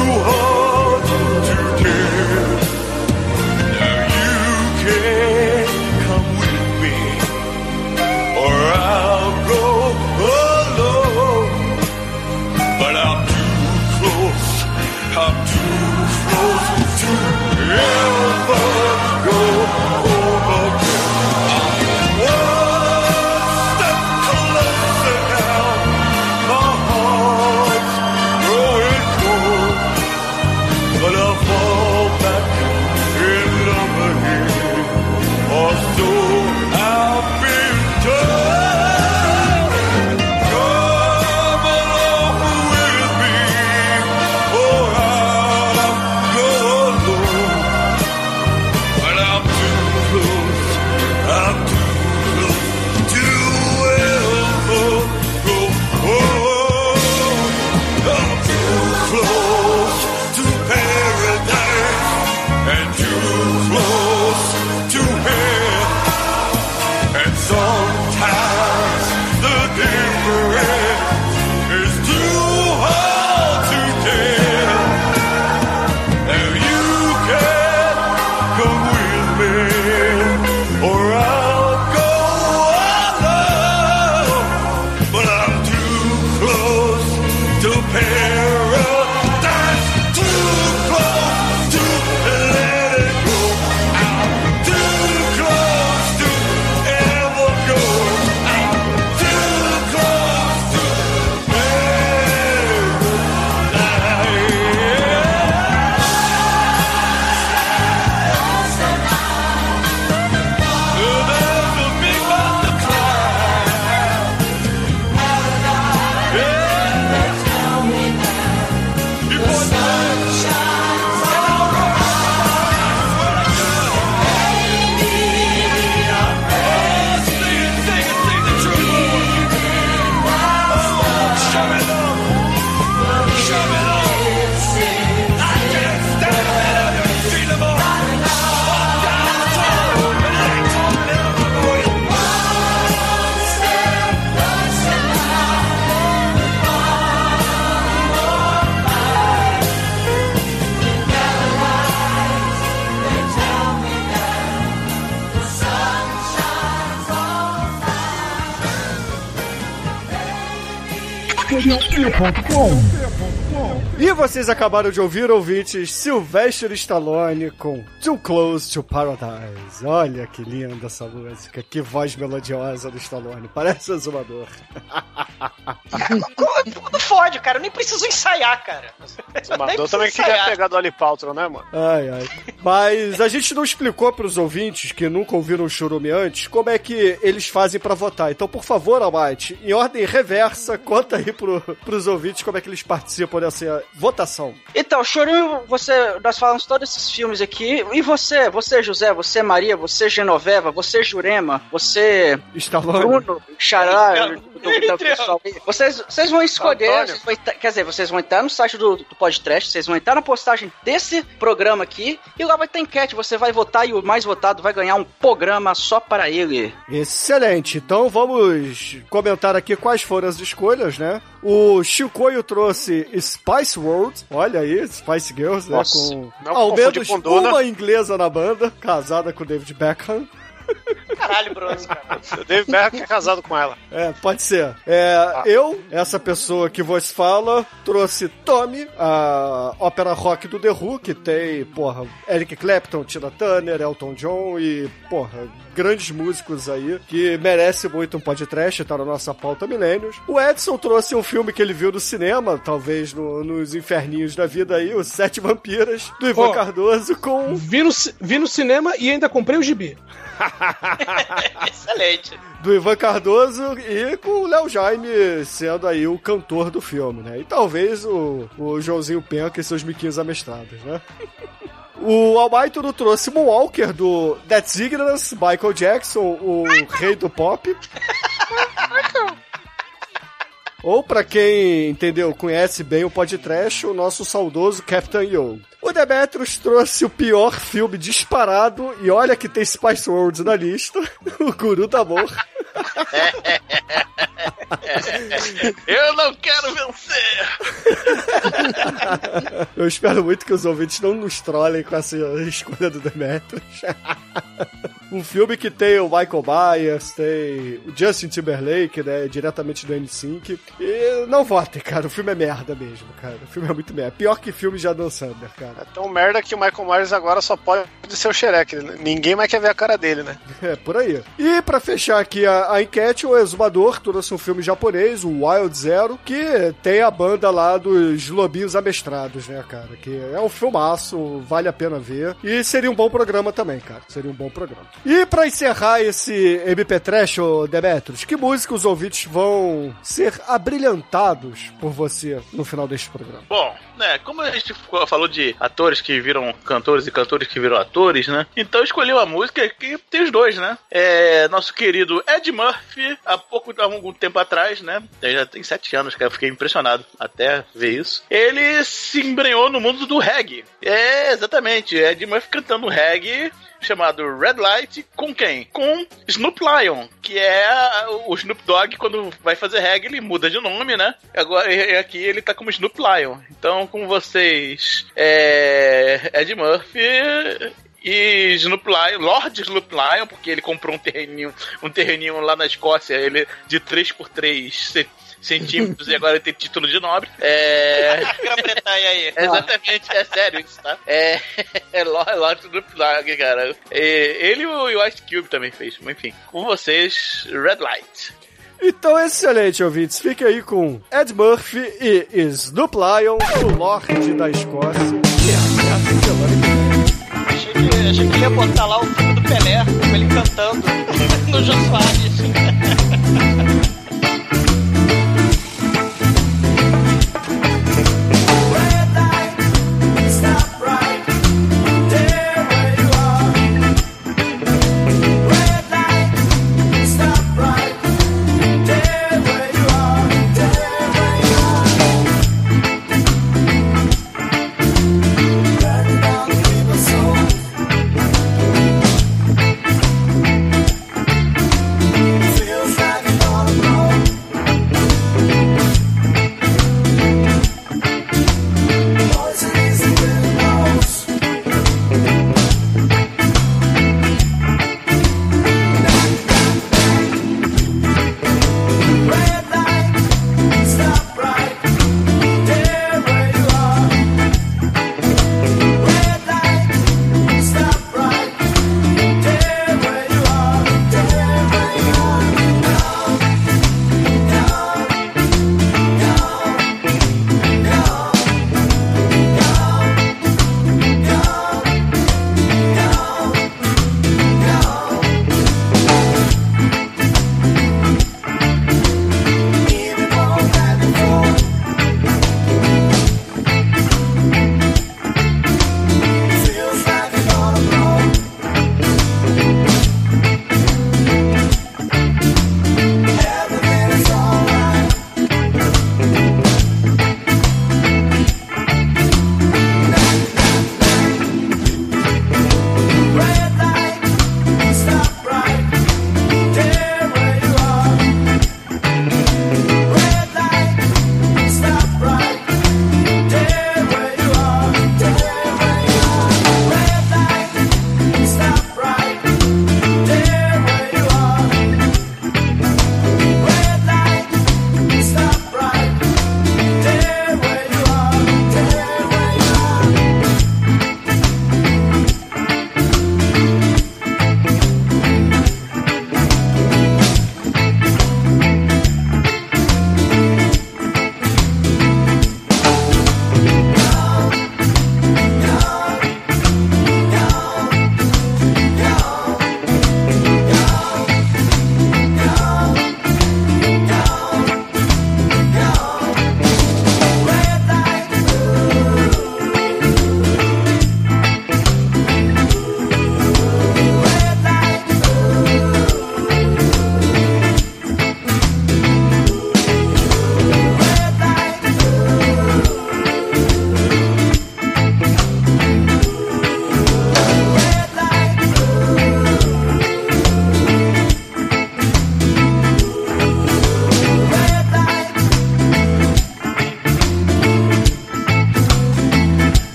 www.radiocampus.com E vocês acabaram de ouvir, ouvintes, Sylvester Stallone com Too Close to Paradise. Olha que linda essa música, que voz melodiosa do Stallone, parece um exumador. Não fode, cara. Eu nem preciso ensaiar, cara. Precisa também queria ensaiar. pegar do Ali Paltrow, né, mano? Ai, ai. Mas a gente não explicou pros ouvintes que nunca ouviram o Churume antes como é que eles fazem pra votar. Então, por favor, Almighty, em ordem reversa, conta aí pro, pros ouvintes como é que eles participam dessa votação. Então, Chorinho, você, nós falamos todos esses filmes aqui. E você, você José, você Maria, você Genoveva, você Jurema, você Stallone. Bruno, Xará, do, do, do pessoal. aí. Vocês, vocês vão escolher, Antônio. vocês vão entrar- quer dizer, vocês vão entrar no site do, do podcast, vocês vão entrar na postagem desse programa aqui e lá vai ter enquete. Você vai votar e o mais votado vai ganhar um programa só para ele. Excelente. Então vamos comentar aqui quais foram as escolhas, né? O Chicoio trouxe Spice World, olha aí, Spice Girls, né? Nossa, com ao menos uma inglesa na banda, casada com David Beckham. Caralho, Bruno. cara. O Dave Beckham é casado com ela. É, pode ser. É, Eu, essa pessoa que vos fala, trouxe Tommy, a ópera rock do The Who, que tem, porra, Eric Clapton, Tina Turner, Elton John e, porra, grandes músicos aí que merece muito um podcast, tá na nossa pauta milênios. O Edson trouxe um filme que ele viu no cinema, talvez no- nos inferninhos da vida aí, Os Sete Vampiras, do Ivan Ó, Cardoso, com Vi no, vi no cinema e ainda comprei o gibi. Excelente. do Ivan Cardoso e com o Léo Jaime sendo aí o cantor do filme, né? E talvez o, o Joãozinho Penca e seus miquinhos amestrados, né? O Almaito trouxe Moonwalker do That's Ignorance, Michael Jackson, o rei do pop. Ou pra quem, entendeu, conhece bem o podcast, o nosso saudoso Captain Yo. O Demetrius trouxe o pior filme disparado, e olha que tem Spice World na lista, o Guru do Amor. Eu não quero vencer! Eu espero muito que os ouvintes não nos trolem com essa escolha do Demetrius. Um filme que tem o Michael Myers, tem o Justin Timberlake, né, diretamente do N5. E não votem, cara, o filme é merda mesmo, cara. O filme é muito merda. Pior que filme de Adam Sandler, cara. É tão merda que o Michael Myers agora só pode ser o Shrek. Ninguém mais quer ver a cara dele, né? É, por aí. E pra fechar aqui a, a enquete, o Exumador trouxe um filme japonês, o Wild Zero, que tem a banda lá dos Lobinhos Amestrados, né, cara? Que é um filmaço, vale a pena ver. E seria um bom programa também, cara. Seria um bom programa. E pra encerrar esse MP Trash, ô Demetrius, que música os ouvintes vão ser abrilhantados por você no final deste programa? Bom, né, como a gente falou de atores que viram cantores e cantores que viram atores, né? Então escolhi uma música que tem os dois, né? É nosso querido Ed Murphy, há pouco, há algum tempo atrás, né? Já tem sete anos, cara, eu fiquei impressionado até ver isso. Ele se embrenhou no mundo do reggae. É, exatamente, Ed Murphy cantando reggae chamado Red Light com quem? Com Snoop Lion, que é o Snoop Dogg quando vai fazer reggae, ele muda de nome, né? Agora aqui ele tá como Snoop Lion. Então, com vocês, é Ed Murphy e Snoop Lion, Lord Snoop Lion, porque ele comprou um terreninho, um terreninho lá na Escócia, ele de 3x3 ce- centímetros e agora ele tem título de nobre. É... Grã-Bretanha aí. Exatamente, é sério isso, tá? É, é Lord, Snoop Lion, cara. É, ele e o Ice Cube também fez, mas enfim. Com vocês, Red Light. Então, excelente, ouvintes. Fique aí com Ed Murphy e Snoop Lion, o Lorde da Escócia. Achei que, achei que ele ia botar lá o filme do Pelé, com ele cantando no Jô Soares.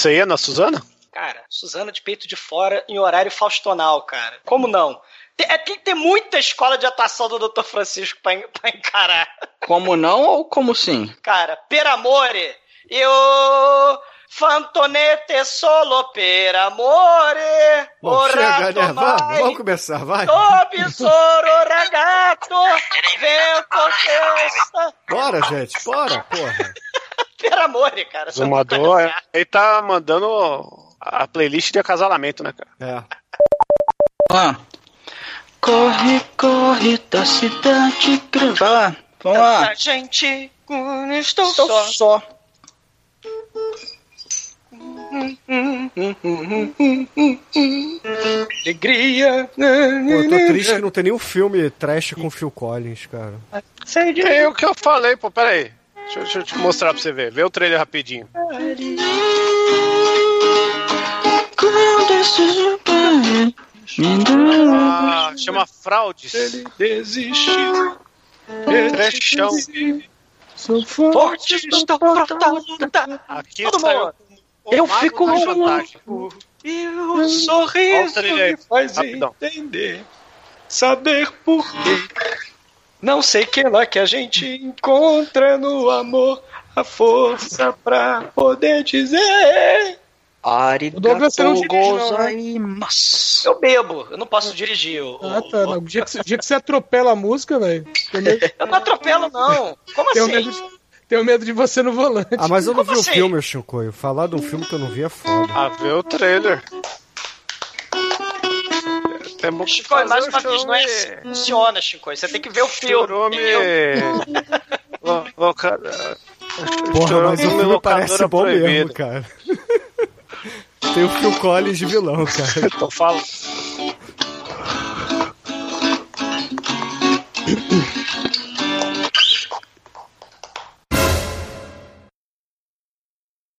Você ia na Suzana? Cara, Suzana de peito de fora em horário faustonal, cara. Como não? Tem, é, tem que ter muita escola de atuação do Dr. Francisco pra, pra encarar. Como não ou como sim? Cara, per amore, eu fantonete solo per amore. Bom, chega, né? Vamos, vamos começar, vai. do besouro ragazzo, vento. Bora, gente, bora, porra. Per amore, cara. Zumador, conhece? ele tá mandando a playlist de acasalamento, né, cara? É. Ah. Corre, corre da cidade grande. Vai lá, vamos lá. Gente, hum, estou Estou só. só. Alegria. Pô, eu tô triste que não tem nenhum filme trash com Phil Collins, cara. É o que eu falei, pô, pera aí. Deixa, eu- deixa eu te mostrar pra você ver. Vê o trailer rapidinho. Ah, chama Fraudes. Ele desistiu. Trechão. Sou Forte, estou. Aqui Todo saiu Eu fico louco. E o sorriso me faz rapidão. entender, saber por quê. Não sei que lá que a gente encontra no amor a força pra poder dizer. O Douglas, você não dirige, não, né? gozaimasu. Eu bebo, eu não posso dirigir. O, Ah, tá. O dia que, dia que você atropela a música, velho. Eu não atropelo, não. Como tenho assim? medo de, tenho medo de você no volante. Ah, mas eu não Como vi assim? o filme, Chicoio. Falar de um filme que eu não vi é foda. Ah, vê o trailer. Temos que Chico, mais fazer uma vez, não é assim que funciona, Chico. Você tem que ver o filme. Churume. Porra, mas o filme parece bom mesmo, cara. Tem o Phil Collins de vilão, cara. Então fala.